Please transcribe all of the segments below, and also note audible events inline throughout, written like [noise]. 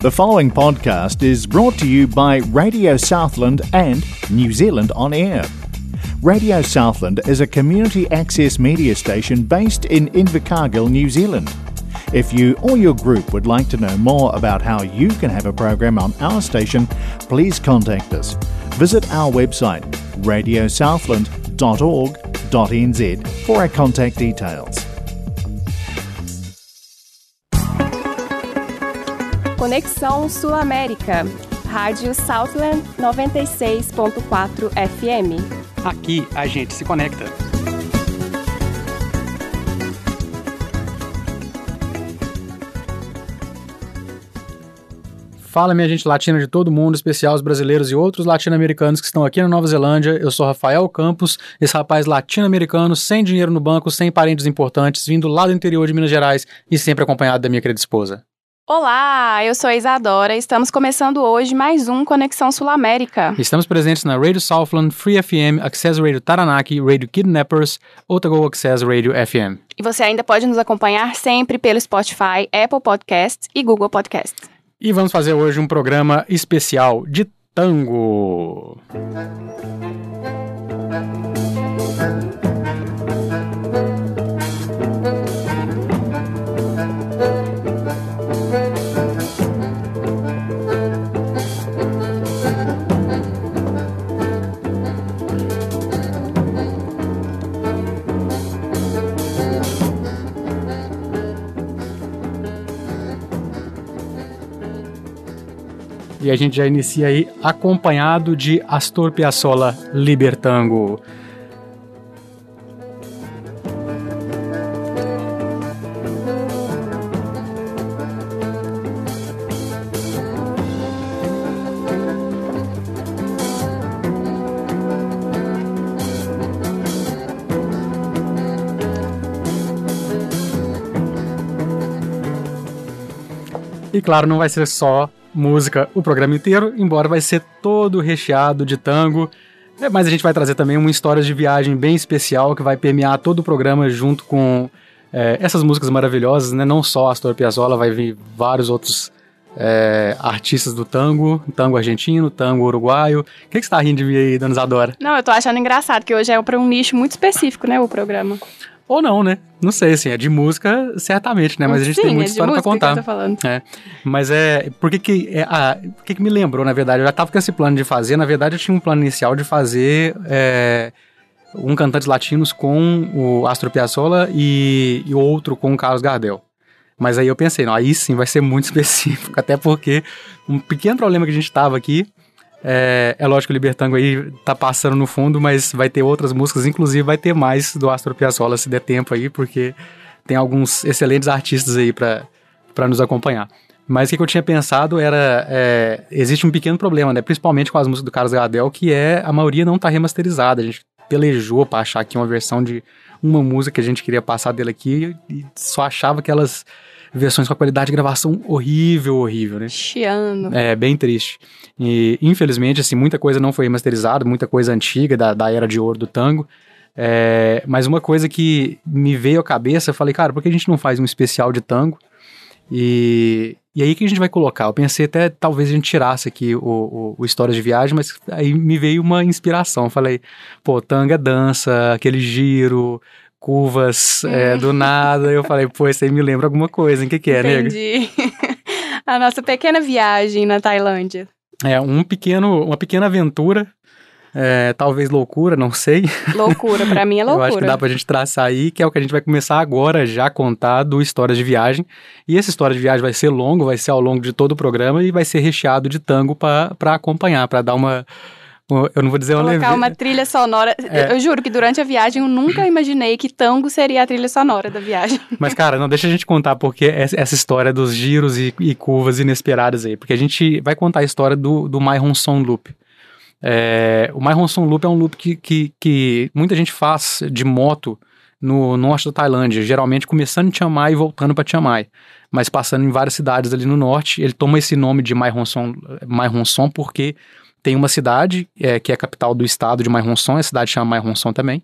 The following podcast is brought to you by Radio Southland and New Zealand On Air. Radio Southland is a community access media station based in Invercargill, New Zealand. If you or your group would like to know more about how you can have a program on our station, please contact us. Visit our website radiosouthland.org.nz for our contact details. Conexão Sul-América. Rádio Southland 96.4 FM. Aqui a gente se conecta. Fala, minha gente latina de todo mundo, especial os brasileiros e outros latino-americanos que estão aqui na Nova Zelândia. Eu sou Rafael Campos, esse rapaz latino-americano, sem dinheiro no banco, sem parentes importantes, vindo lá do interior de Minas Gerais e sempre acompanhado da minha querida esposa. Olá, eu sou a Isadora. Estamos começando hoje mais um Conexão Sul-América. Estamos presentes na Radio Southland, Free FM, Access Radio Taranaki, Radio Kidnappers, Otago Access Radio FM. E você ainda pode nos acompanhar sempre pelo Spotify, Apple Podcasts e Google Podcasts. E vamos fazer hoje um programa especial de tango. E a gente já inicia aí acompanhado de Astor Piazzolla Libertango. E claro, não vai ser só música o programa inteiro, embora vai ser todo recheado de tango. É, mas a gente vai trazer também uma história de viagem bem especial que vai permear todo o programa junto com é, essas músicas maravilhosas, né? Não só Astor Piazzolla, vai vir vários outros é, artistas do tango, tango argentino, tango uruguaio. O que, que você tá rindo de mim aí, Dona Isadora? Não, eu tô achando engraçado que hoje é para um nicho muito específico, né, o programa. Ou não, né? Não sei, assim, é de música, certamente, né? Mas a gente Sim, tem muita é história pra contar. que eu tô falando. É. Mas é. Por que que. É, ah, por que que me lembrou, na verdade? Eu já tava com esse plano de fazer. Na verdade, eu tinha um plano inicial de fazer. É, um Cantantes Latinos com o Astro Piazzolla e, e outro com o Carlos Gardel. Mas aí eu pensei, não, aí sim vai ser muito [laughs] específico, até porque um pequeno problema que a gente tava aqui é, é lógico que o Libertango aí tá passando no fundo, mas vai ter outras músicas, inclusive vai ter mais do Astro Piazzolla se der tempo aí, porque tem alguns excelentes artistas aí para nos acompanhar. Mas o que, que eu tinha pensado era. É, existe um pequeno problema, né? Principalmente com as músicas do Carlos Gardel, que é a maioria não tá remasterizada. A gente pelejou pra achar aqui uma versão de uma música que a gente queria passar dele aqui e só achava aquelas versões com a qualidade de gravação horrível, horrível, né? Chiando. É, bem triste. E, infelizmente, assim, muita coisa não foi remasterizada, muita coisa antiga da, da era de ouro do tango. É, mas uma coisa que me veio à cabeça, eu falei, cara, por que a gente não faz um especial de tango? E, e aí que a gente vai colocar? Eu pensei até talvez a gente tirasse aqui o, o, o Histórias de Viagem, mas aí me veio uma inspiração. Eu falei, pô, tango é dança, aquele giro, curvas é, do nada. Eu falei, pô, isso aí me lembra alguma coisa, o que, que é, nega? Entendi. [laughs] a nossa pequena viagem na Tailândia. É um pequeno, uma pequena aventura, é, talvez loucura, não sei. Loucura, pra mim é [laughs] Eu acho que loucura. dá pra gente traçar aí, que é o que a gente vai começar agora já a contar do Histórias de Viagem. E essa história de viagem vai ser longo, vai ser ao longo de todo o programa e vai ser recheado de tango pra acompanhar, pra dar uma. Eu não vou dizer Colocar uma trilha sonora. É. Eu juro que durante a viagem eu nunca imaginei que tango seria a trilha sonora da viagem. [laughs] Mas, cara, não deixa a gente contar porque essa essa história dos giros e, e curvas inesperadas aí. Porque a gente vai contar a história do, do My Honson Loop. É, o My Honson Loop é um loop que, que, que muita gente faz de moto no norte da Tailândia, geralmente começando em Chiang Mai e voltando para Chiang Mai, mas passando em várias cidades ali no norte. Ele toma esse nome de Mai Honson, Mai Honson porque tem uma cidade é, que é a capital do estado de Mai Honson, a cidade chama Mai Honson também,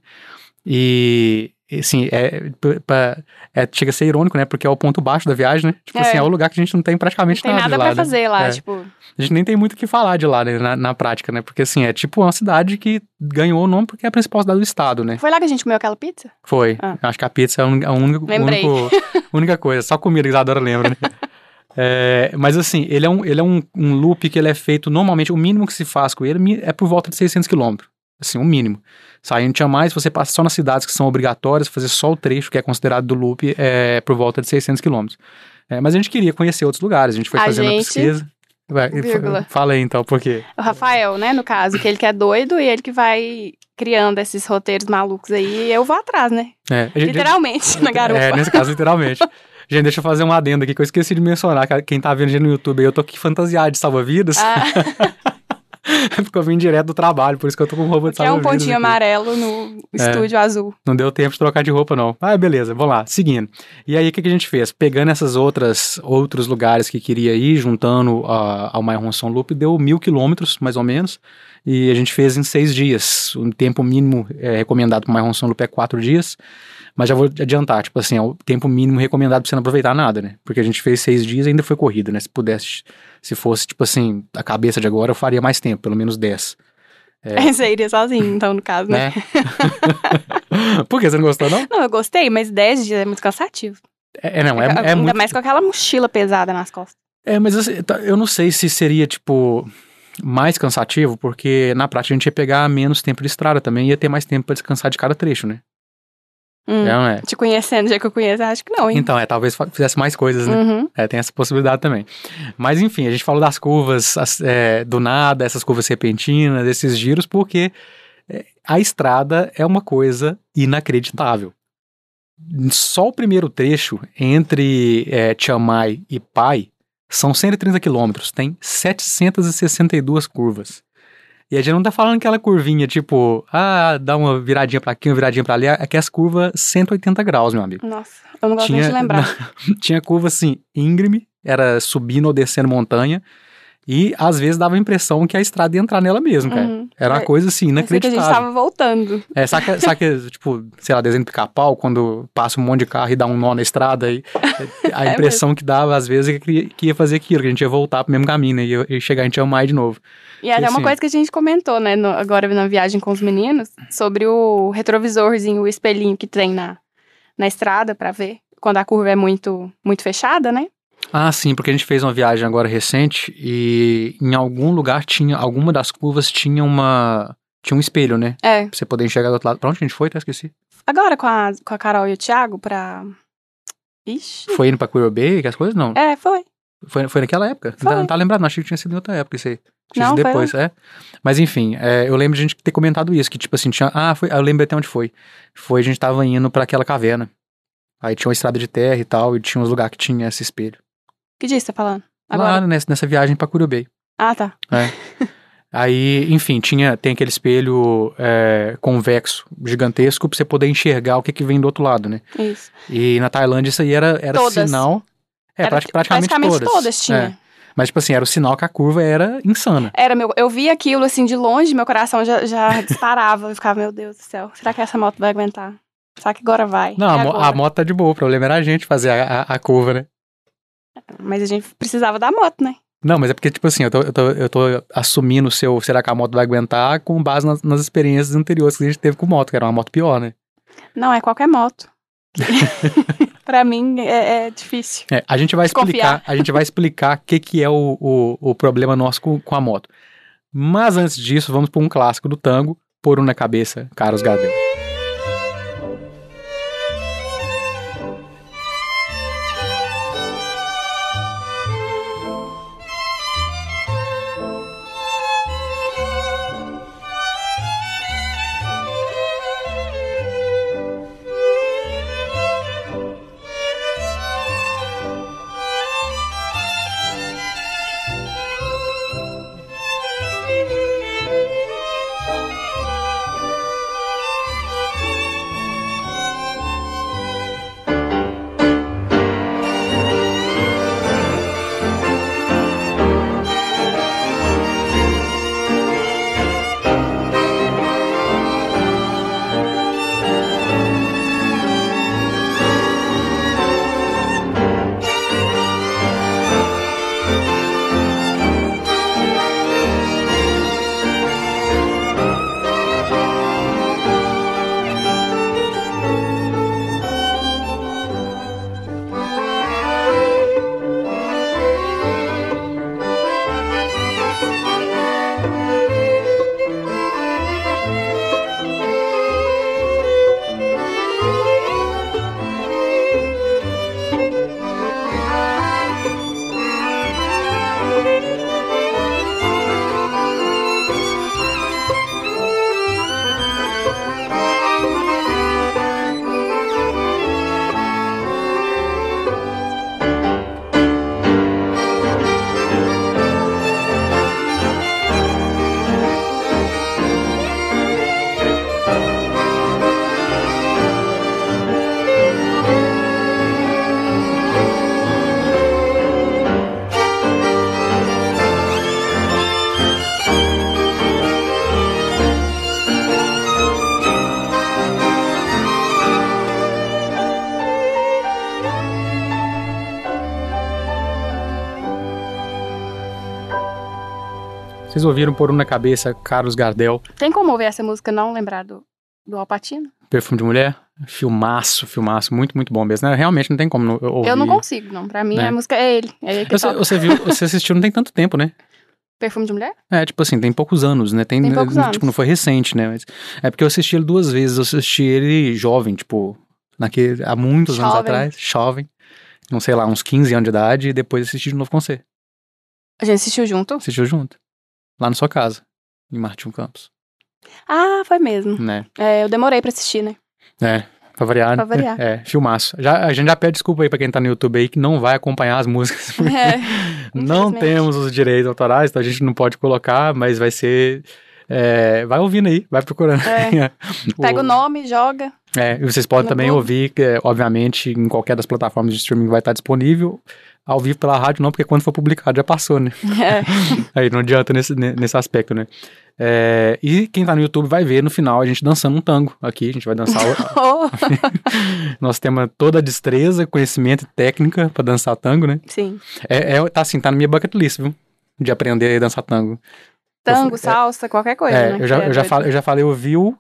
e, assim, é, pra- é, chega a ser irônico, né? Porque é o ponto baixo da viagem, né? Tipo É. assim, é o lugar que a gente não tem Não praticamente tem nada, nada lá, pra né? fazer lá, É. tipo. A gente nem tem muito o que falar de lá, né, na, na prática, né? Porque assim, é tipo uma cidade que ganhou o nome porque é a principal cidade do estado, né? Foi lá que a gente comeu aquela pizza? Foi. Ah. Acho que a pizza é a única, a única, [laughs] única coisa. Só comida que a Isadora lembra, né? [laughs] É, mas assim, ele é, um, ele é um, um loop que ele é feito normalmente, o mínimo que se faz com ele é por volta de 600 quilômetros. Assim, o mínimo. Saindo tinha mais, você passa só nas cidades que são obrigatórias, fazer só o trecho que é considerado do loop é por volta de 600 quilômetros. É, mas a gente queria conhecer outros lugares, a gente foi A fazendo a gente- pesquisa. Vai, Vírgula. fa- Fala aí então, por quê? O Rafael, né, no caso, que ele que é doido e ele que vai criando esses roteiros malucos aí. E eu vou atrás, né? É, a gente- Literalmente, [laughs] na garupa. É, nesse caso, literalmente. [laughs] Gente, deixa eu fazer um adendo aqui que eu esqueci de mencionar. que Quem tá vendo no YouTube aí, eu tô aqui fantasiado de salva-vidas. Ah, [laughs] Porque eu vim direto do trabalho, por isso que eu tô com roupa de que é um salva-vidas. pontinho aqui. amarelo no É. estúdio azul. Não deu tempo de trocar de roupa, não. Ah, beleza, vamos lá, seguindo. E aí, o que, que a gente fez? Pegando essas outras outros lugares que queria ir, juntando a- ao My Ronson Loop, deu mil quilômetros, mais ou menos. E a gente fez em seis dias. O tempo mínimo é, recomendado para o My Ronson Loop é quatro dias. Mas já vou adiantar, tipo assim, é o tempo mínimo recomendado pra você não aproveitar nada, né? Porque a gente fez seis dias e ainda foi corrida, né? Se pudesse, se fosse, tipo assim, a cabeça de agora, eu faria mais tempo, pelo menos dez. É. [laughs] Você iria sozinho, então, no caso, né? Né? [laughs] Por que você não gostou, não? Não, eu gostei, mas 10 dias é muito cansativo. É, é, não, é, é Ainda muito mais com aquela mochila pesada nas costas. É, mas assim, tá, eu não sei se seria, tipo, mais cansativo, porque na prática a gente ia pegar menos tempo de estrada também, ia ter mais tempo pra descansar de cada trecho, né? Hum. Não é? Te conhecendo, já que eu conheço, acho que não, hein? Então, é, talvez fizesse mais coisas, né? Uhum. É, tem essa possibilidade também. Mas enfim, a gente falou das curvas as- é, do nada, essas curvas repentinas, esses giros, porque é, a estrada é uma coisa inacreditável. Só o primeiro trecho entre é, Chiang e Pai são 130 quilômetros, tem 762 curvas. E a gente não tá falando aquela curvinha tipo, ah, dá uma viradinha pra aqui, uma viradinha pra ali, é que as curvas 180 graus, meu amigo. Nossa, eu não gosto nem Tinha- de lembrar. [laughs] Tinha curva assim, íngreme, era subindo ou descendo montanha, e às vezes dava a impressão que a estrada ia entrar nela mesmo, cara. Uhum. Era uma É, coisa assim, Eu sei que a gente inacreditável. tava voltando. É, saca, saca, [laughs] tipo, sei lá, desenho de pica-pau, quando passa um monte de carro e dá um nó na estrada, aí a [laughs] É impressão que dava, às vezes, é que, que ia fazer aquilo, que a gente ia voltar pro mesmo caminho, né? Ia, ia chegar em Chiang Mai de novo. E até uma assim- coisa que a gente comentou, né, no- agora na viagem com os meninos, sobre o retrovisorzinho, o espelhinho que tem na, na estrada pra ver quando a curva é muito, muito fechada, né? Ah, sim, porque a gente fez uma viagem agora recente e em algum lugar tinha, alguma das curvas tinha uma, tinha um espelho, né? É. Pra você poder enxergar do outro lado. Pra onde a gente foi? Até esqueci. Agora com a, com a Carol e o Thiago pra. Ixi. Foi indo pra Bay, que as coisas? Não. É, foi. Foi, foi naquela época? Não tá, Foi. não tá lembrado, não. Achei que tinha sido em outra época isso aí. Tinha Não, sido foi depois, é. Mas enfim, é, eu lembro de a gente ter comentado isso, que tipo assim, tinha. Ah, foi, eu lembro até onde foi. Foi, a gente tava indo pra aquela caverna. Aí tinha uma estrada de terra e tal, e tinha uns lugares que tinha esse espelho. Que dia você tá falando? Agora. Lá nessa, nessa viagem pra Curubei. Ah, tá. [laughs] Aí, enfim, tinha, tem aquele espelho é, convexo, gigantesco, pra você poder enxergar o que, que vem do outro lado, né? Isso. E na Tailândia isso aí era, era Todas. sinal. É, Era, prati- praticamente, todas. tinha. É. Mas, tipo assim, era o sinal que a curva era insana. Era meu, eu vi aquilo assim de longe, meu coração já, já [laughs] disparava. Eu ficava, meu Deus do céu, será que essa moto vai aguentar? Será que agora vai? Não, É a, agora. a moto tá de boa, o problema era a gente fazer a, a, a curva, né? Mas a gente precisava da moto, né? Não, mas é porque, tipo assim, eu tô, eu tô, eu tô assumindo o seu será que a moto vai aguentar com base nas, nas experiências anteriores que a gente teve com moto, que era uma moto pior, né? Não, é qualquer moto. [laughs] pra mim é, é difícil. É, a gente vai explicar, a gente vai explicar o que, que é o, o, o problema nosso com, com a moto. Mas antes disso, vamos para um clássico do tango, Por um na cabeça, Carlos Gardel. Vocês ouviram Por Um na Cabeça, Carlos Gardel, Tem como ouvir essa música não lembrar do, do Alpatino? Perfume de Mulher? Filmaço, filmaço, muito, muito bom mesmo. né? Realmente não tem como não ouvir. Eu não consigo, não. Pra mim, Né? a música é ele. É ele que Você, você viu, [laughs] você assistiu não tem tanto tempo, né? Perfume de mulher? É, tipo assim, tem poucos anos, né? Tem, Tem poucos anos. Tipo, não foi recente, né? Mas é porque eu assisti ele duas vezes. Eu assisti ele jovem, tipo, naquele, há muitos anos Jovem. atrás, jovem. Não sei lá, uns 15 anos de idade, e depois assisti de novo com você. A gente assistiu junto? Assistiu junto. Lá na sua casa, em Martinho Campos, Ah, foi mesmo. né? É, eu demorei pra assistir, né? É, pra variar. Pra variar. É, filmaço. Já, a gente já pede desculpa aí pra quem tá no YouTube aí que não vai acompanhar as músicas. [laughs] É, não temos os direitos autorais, então a gente não pode colocar, mas vai ser. é, vai ouvindo aí, vai procurando. É. [laughs] Pega o nome, joga. É, e vocês podem também ouvir, é, obviamente, em qualquer das plataformas de streaming vai estar disponível. Ao vivo pela rádio não, porque quando for publicado já passou, né? É. [laughs] Aí não adianta nesse, ne- nesse aspecto, né? É, e quem tá no YouTube vai ver no final a gente dançando um tango aqui. A gente vai dançar. o- [laughs] Oh, [laughs] nós temos toda a destreza, conhecimento e técnica pra dançar tango, né? Sim. É, é- tá assim, tá na minha bucket list, viu? De aprender a dançar tango. Tango, É, salsa, qualquer coisa, É, né? eu já, é eu, já falei, eu já falei ouviu,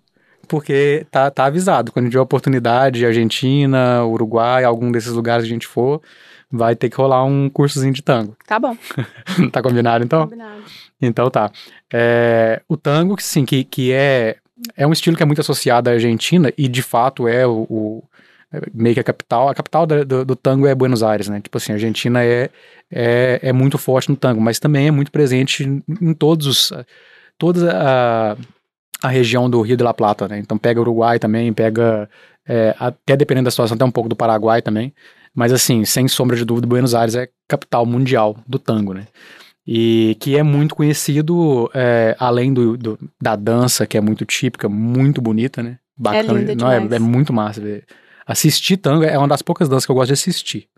porque tá, tá avisado. Quando tiver oportunidade, Argentina, Uruguai, algum desses lugares a gente for, vai ter que rolar um cursozinho de tango. Tá bom, [laughs] tá combinado, então? combinado. Então tá. É, o tango, que sim, que, que é, é um estilo que é muito associado à Argentina e de fato é o, o- é meio que a capital. A capital da- do, do tango é Buenos Aires, né? Tipo assim, a Argentina é, é, é muito forte no tango, mas também é muito presente em, em todos os. toda a, a região do Rio de la Plata, né? Então pega Uruguai também, pega. é, até dependendo da situação, até um pouco do Paraguai também. Mas assim, sem sombra de dúvida, Buenos Aires é capital mundial do tango, né? E que é muito conhecido, é, além do, do- da dança, que é muito típica, muito bonita, né? Bacana. linda Não, é, é muito massa. ver. Assistir tango é uma das poucas danças que eu gosto de assistir.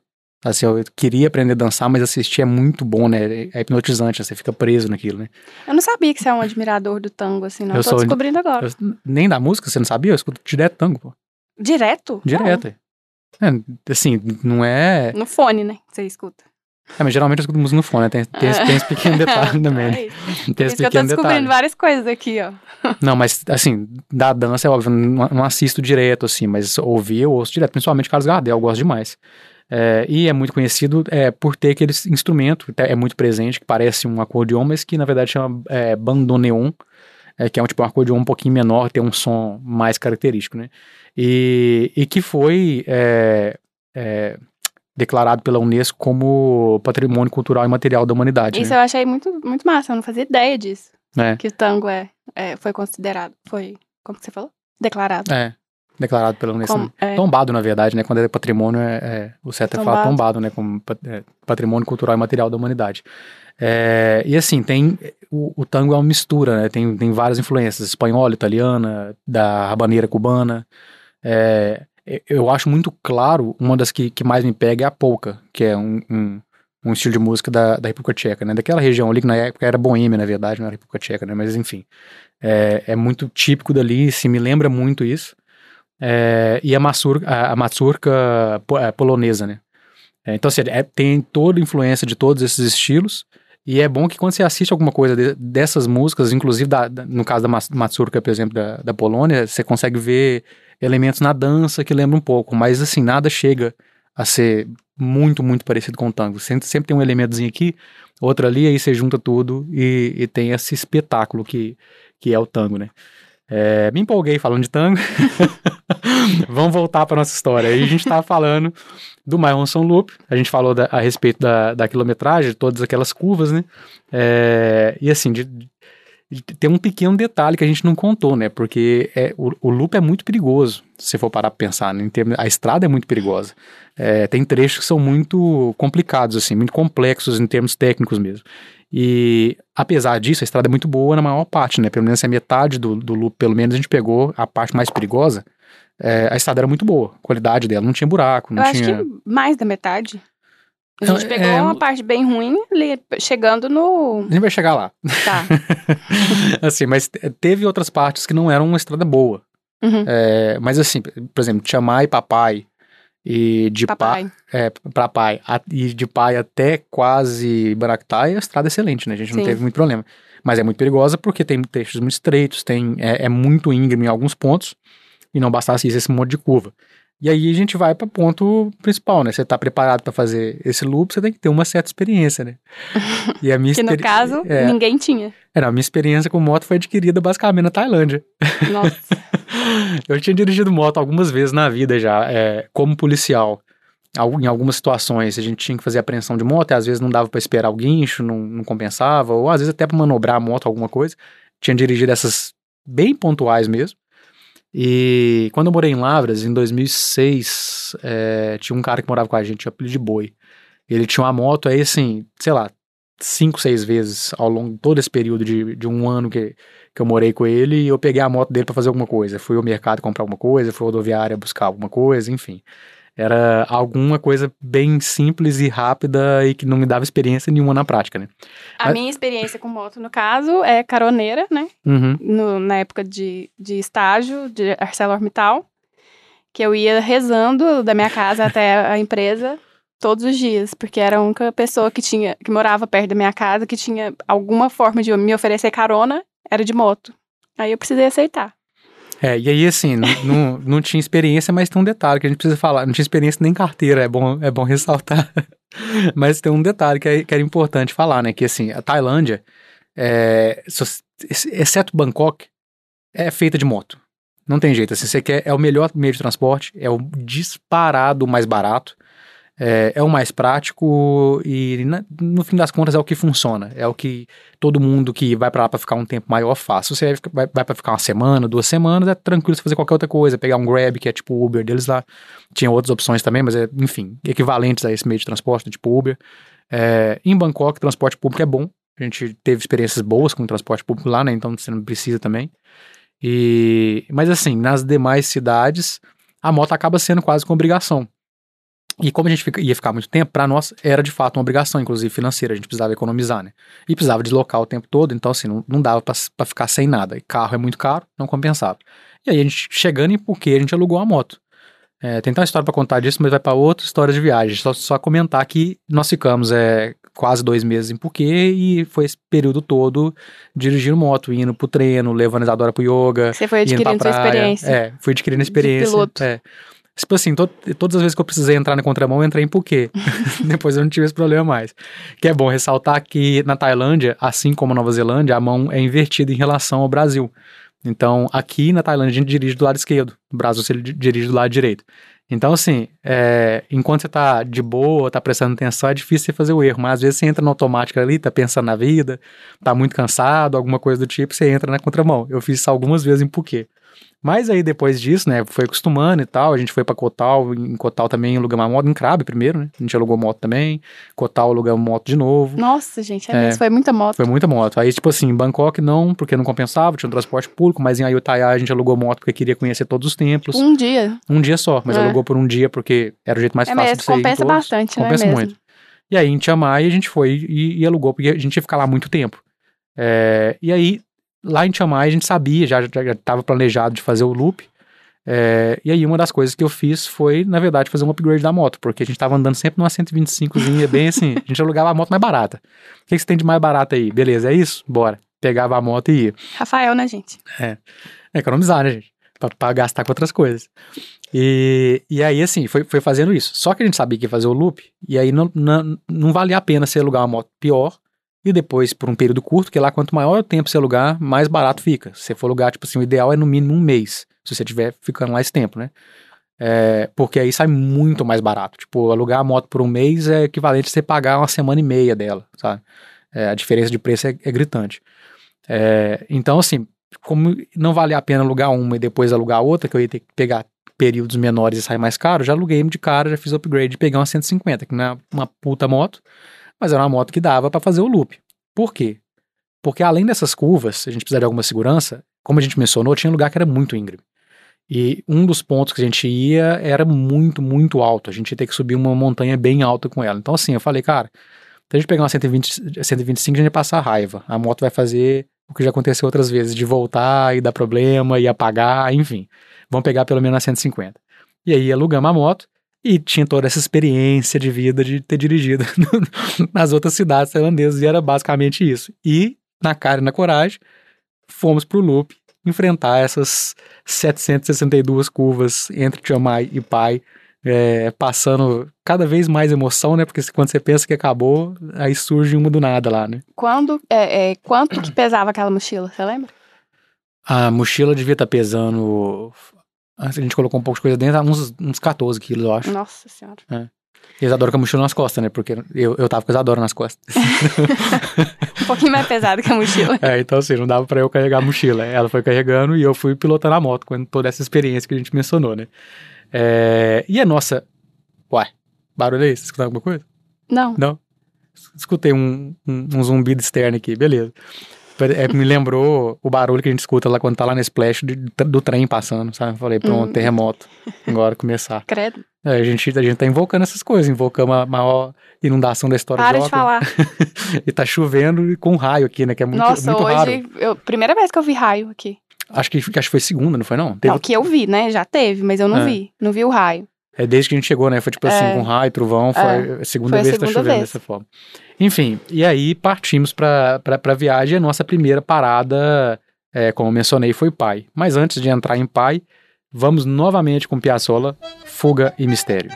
Assim, eu queria aprender a dançar, mas assistir é muito bom, né? É hipnotizante, você fica preso naquilo, né? Eu não sabia que você é um admirador do tango, assim, não. Eu Tô sou- descobrindo agora. Eu- nem da música, você não sabia? Eu escuto direto tango, pô. Direto? Direto. É, assim, não é. No fone, né? Você escuta. É, mas geralmente eu escuto música no fone, né? Tem, tem, esse- tem esse pequeno [laughs] detalhe também. né? É Tem esse isso que eu tô pequeno descobrindo detalhe. várias coisas aqui, ó. Não, mas assim, da dança é óbvio, não, não assisto direto, assim, mas ouvir eu ouço direto, principalmente Carlos Gardel, eu gosto demais. É, e é muito conhecido é, por ter aquele instrumento, é muito presente, que parece um acordeon, mas que na verdade chama é, bandoneon, é, que é um tipo um acordeon um pouquinho menor, tem um som mais característico, né? E, e que foi é, é, declarado pela Unesco como Patrimônio Cultural e Material da Humanidade, Isso né? eu achei muito, muito massa, eu não fazia ideia disso. É. Que o tango é, é, foi considerado, foi, como que você falou? Declarado. É, declarado pela Unesco. Como, é, Tombado, na verdade, né? Quando é patrimônio, é, é- o certo é falar Tombado. tombado, né? Como é, patrimônio cultural e material da humanidade. É, e assim, tem. O, o tango é uma mistura, né? Tem, tem várias influências, espanhola, italiana, da rabaneira cubana. É, eu acho muito claro, uma das que, que mais me pega é a polka, que é um, um, um estilo de música da, da República Tcheca, né? Daquela região ali, que na época era Boêmia, na verdade, não era República Tcheca, né? Mas enfim, é, é muito típico dali, se me lembra muito isso. É, e a, maçurca, a, a mazurca po- é, polonesa, né? É, então, assim, é- tem toda a influência de todos esses estilos, e é bom que quando você assiste alguma coisa de- dessas músicas, inclusive da- da- no caso da mazurca, por exemplo, da, da Polônia, você consegue ver elementos na dança que lembram um pouco, mas assim, nada chega a ser muito, muito parecido com o tango. Sempre, sempre tem um elementozinho aqui, outro ali, aí você junta tudo e, e tem esse espetáculo que, que é o tango, né? É, me empolguei falando de tango. [laughs] Vamos voltar para nossa história. Aí a gente estava falando do Myronson Loop, a gente falou da- a respeito da, da quilometragem, de todas aquelas curvas, né? É, e assim, de- tem um pequeno detalhe que a gente não contou, né? Porque é, o, o loop é muito perigoso, se você for parar para pensar. Né? Em termos- a estrada é muito perigosa. É, tem trechos que são muito complicados, assim, muito complexos em termos técnicos mesmo. E apesar disso, a estrada é muito boa na maior parte, né? Pelo menos a metade do, do loop, pelo menos a gente pegou a parte mais perigosa. É, a estrada era muito boa, a qualidade dela não tinha buraco, Eu não acho tinha. que mais da metade. A Não, gente pegou é, uma parte bem ruim chegando no. A gente vai chegar lá. Tá. [laughs] assim, mas te- teve outras partes que não eram uma estrada boa. Uhum. É, mas assim, por exemplo, Chamai e Papai E de pai, pai. é, pra pai, a- e de pai até quase Baractai, a estrada é excelente, né? A gente não Sim. teve muito problema. Mas é muito perigosa porque tem trechos muito estreitos, tem, é, é muito íngreme em alguns pontos, e não bastasse isso, esse monte de curva. E aí a gente vai para ponto principal, né? Você tá preparado para fazer esse loop, você tem que ter uma certa experiência, né? [laughs] E a minha Que no caso, é, ninguém tinha. não, a minha experiência com moto foi adquirida basicamente na Tailândia. Nossa. [laughs] Eu tinha dirigido moto algumas vezes na vida já, é, como policial. Al- Em algumas situações a gente tinha que fazer apreensão de moto e às vezes não dava para esperar o guincho, não, não compensava, ou às vezes até para manobrar a moto, alguma coisa. Tinha dirigido essas bem pontuais mesmo. E quando eu morei em Lavras, em 2006, é, tinha um cara que morava com a gente, tinha apelido de boi. Ele tinha uma moto aí, assim, sei lá, cinco, seis vezes ao longo de todo esse período de, de um ano que, que eu morei com ele e eu peguei a moto dele para fazer alguma coisa. Fui ao mercado comprar alguma coisa, fui à rodoviária buscar alguma coisa, enfim. Era alguma coisa bem simples e rápida e que não me dava experiência nenhuma na prática, né? A Mas- minha experiência com moto, no caso, é caroneira, né? Uhum. No- na época de, de estágio de ArcelorMittal, que eu ia rezando da minha casa até a empresa todos os dias, porque era a única pessoa que tinha que morava perto da minha casa que tinha alguma forma de me oferecer carona, era de moto. Aí eu precisei aceitar. É, e aí assim, [laughs] não, não, tinha experiência, mas tem um detalhe que a gente precisa falar. Não tinha experiência nem carteira, é bom, é bom ressaltar. [laughs] mas tem um detalhe que, é, que era importante falar, né? Que assim, a Tailândia, é, exceto Bangkok, é feita de moto. Não tem jeito. Assim, você quer, é o melhor meio de transporte, é o disparado mais barato, é, é o mais prático e, na- no fim das contas, é o que funciona. É o que todo mundo que vai pra lá pra ficar um tempo maior faz. Se você vai, vai, pra ficar uma semana, duas semanas, é tranquilo você fazer qualquer outra coisa. Pegar um Grab, que é tipo o Uber deles lá. Tinha outras opções também, mas é, enfim, equivalentes a esse meio de transporte, tipo Uber. É, em Bangkok, transporte público é bom. A gente teve experiências boas com transporte público lá, né? Então você não precisa também. E, mas assim, nas demais cidades, a moto acaba sendo quase com obrigação. E como a gente ia ficar muito tempo, para nós era de fato uma obrigação, inclusive financeira, a gente precisava economizar, né? E precisava deslocar o tempo todo, então assim, não, não dava para ficar sem nada. E carro é muito caro, não compensava. E aí a gente chegando em Phuket, a gente alugou a moto. É, tem até uma história para contar disso, mas vai para outra história de viagem. Só, só comentar que nós ficamos é, quase dois meses em Phuket e foi esse período todo dirigindo moto, indo pro treino, levando a Isadora pro yoga, Você foi indo pra adquirindo sua praia. experiência. É, fui adquirindo experiência. piloto. É. Tipo assim, to- todas as vezes que eu precisei entrar na contramão, eu entrei em Phuket. [laughs] Depois eu não tive esse problema mais. Que é bom ressaltar que na Tailândia, assim como na Nova Zelândia, a mão é invertida em relação ao Brasil. Então, aqui na Tailândia, a gente dirige do lado esquerdo. No Brasil, você di- dirige do lado direito. Então, assim, é, enquanto você tá de boa, tá prestando atenção, é difícil você fazer o erro. Mas às vezes você entra no automático ali, tá pensando na vida, tá muito cansado, alguma coisa do tipo, você entra na contramão. Eu fiz isso algumas vezes em Phuket. Mas aí depois disso, né, foi acostumando e tal, a gente foi pra Kotal, em Kotal também alugamos uma moto, em Krabi primeiro, né, a gente alugou moto também, Kotal alugamos moto de novo, Nossa, gente, é, É. foi muita moto. foi muita moto. Aí, tipo assim, em Bangkok não, porque não compensava, tinha um transporte público, mas em Ayutthaya a gente alugou moto porque queria conhecer todos os templos, Um dia. um dia só, mas É. alugou por um dia porque era o jeito mais é fácil mesmo, de você ir em compensa bastante, Compensa não é muito. E aí em Chiang Mai a gente foi e, e alugou, porque a gente ia ficar lá muito tempo. É, e aí, lá em Chiang Mai a gente sabia, já estava planejado de fazer o loop. É, e aí uma das coisas que eu fiz foi, na verdade, fazer um upgrade da moto, porque a gente tava andando sempre numa 125zinha, bem assim, a gente [laughs] alugava a moto mais barata. O que, que você tem de mais barato aí? Beleza, é isso? Bora. Pegava a moto e ia. Rafael, né, gente? É, economizar, né, gente? Pra, pra gastar com outras coisas. E, e aí, assim, foi, foi fazendo isso. Só que a gente sabia que ia fazer o loop, e aí não, não, não valia a pena você alugar uma moto pior, e depois por um período curto, que lá quanto maior o tempo você alugar, mais barato fica. Se for alugar, tipo assim, o ideal é no mínimo um mês, se você estiver ficando lá esse tempo, né? É, porque aí sai muito mais barato. Tipo, alugar a moto por um mês é equivalente a você pagar uma semana e meia dela, sabe? É, a diferença de preço é, é gritante. É, então, assim, como não valia a pena alugar uma e depois alugar outra, que eu ia ter que pegar períodos menores e sair mais caro, já aluguei de cara, já fiz upgrade e peguei uma 150, que não é uma puta moto, mas era uma moto que dava para fazer o loop. Por quê? Porque além dessas curvas, a gente precisava de alguma segurança, como a gente mencionou, tinha lugar que era muito íngreme. E um dos pontos que a gente ia era muito, muito alto. A gente ia ter que subir uma montanha bem alta com ela. Então, assim, eu falei, cara, se a gente pegar uma 120, 125, a gente vai passar raiva. A moto vai fazer o que já aconteceu outras vezes, de voltar e dar problema e apagar, enfim. Vamos pegar pelo menos a 150. E aí alugamos a moto E tinha toda essa experiência de vida de ter dirigido [laughs] nas outras cidades tailandesas, e era basicamente isso. E, na cara e na coragem, fomos pro loop enfrentar essas 762 curvas entre Chiang Mai e Pai, é, passando cada vez mais emoção, né? Porque quando você pensa que acabou, aí surge uma do nada lá, né? Quando, é, é, quanto que pesava aquela mochila, você lembra? A mochila devia estar tá pesando a gente colocou um pouco de coisa dentro, uns, uns 14 quilos, eu acho. Nossa senhora. É. Isadora com a mochila nas costas, né? Porque eu, eu tava com a Isadora nas costas. [laughs] um pouquinho mais pesado que a mochila. É, então assim, não dava pra eu carregar a mochila. Ela foi carregando e eu fui pilotando a moto com toda essa experiência que a gente mencionou, né? É, e a nossa. Uai, barulho aí? Você escutou alguma coisa? Não. Não? Escutei um, um, um zumbido externo aqui, beleza. É, me lembrou o barulho que a gente escuta lá quando tá lá no splash do, do trem passando, sabe? Falei, pronto, hum. terremoto. Agora começar. Credo. É, a, gente, a gente tá invocando essas coisas, invocamos a maior inundação da história Para de, de falar. [laughs] e tá chovendo com raio aqui, né? Que é muito, Nossa, muito hoje, raro. Eu, primeira vez que eu vi raio aqui. Acho que, acho que foi segunda, não foi não? Teve... Não, que eu vi, né? Já teve, mas eu não É. vi. Não vi o raio. É desde que a gente chegou, né? Foi tipo assim, É. com raio, trovão, foi É. a segunda Foi a vez que tá chovendo vez. dessa forma. Enfim, e aí partimos pra, pra, pra viagem. A nossa primeira parada, é, como eu mencionei, foi Pai. Mas antes de entrar em Pai, vamos novamente com Piazzolla, Fuga e Mistério.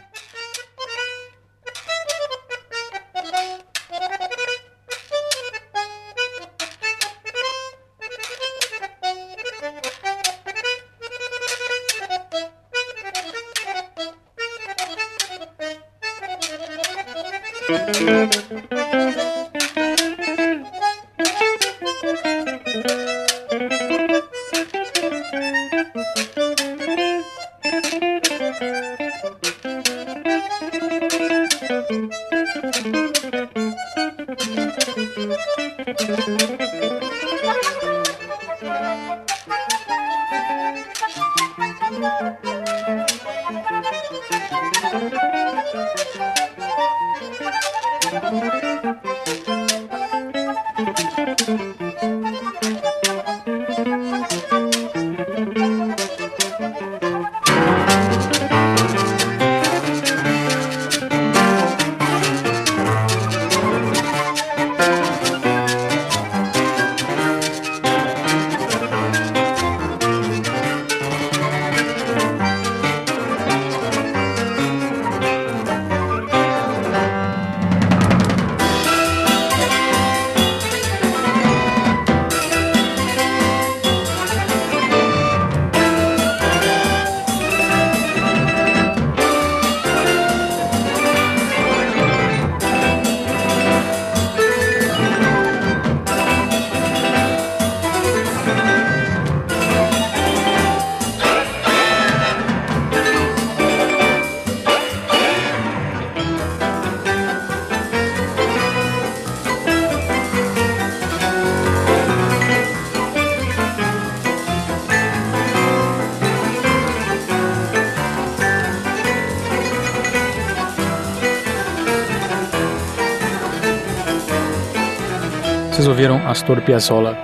Astor Piazzolla,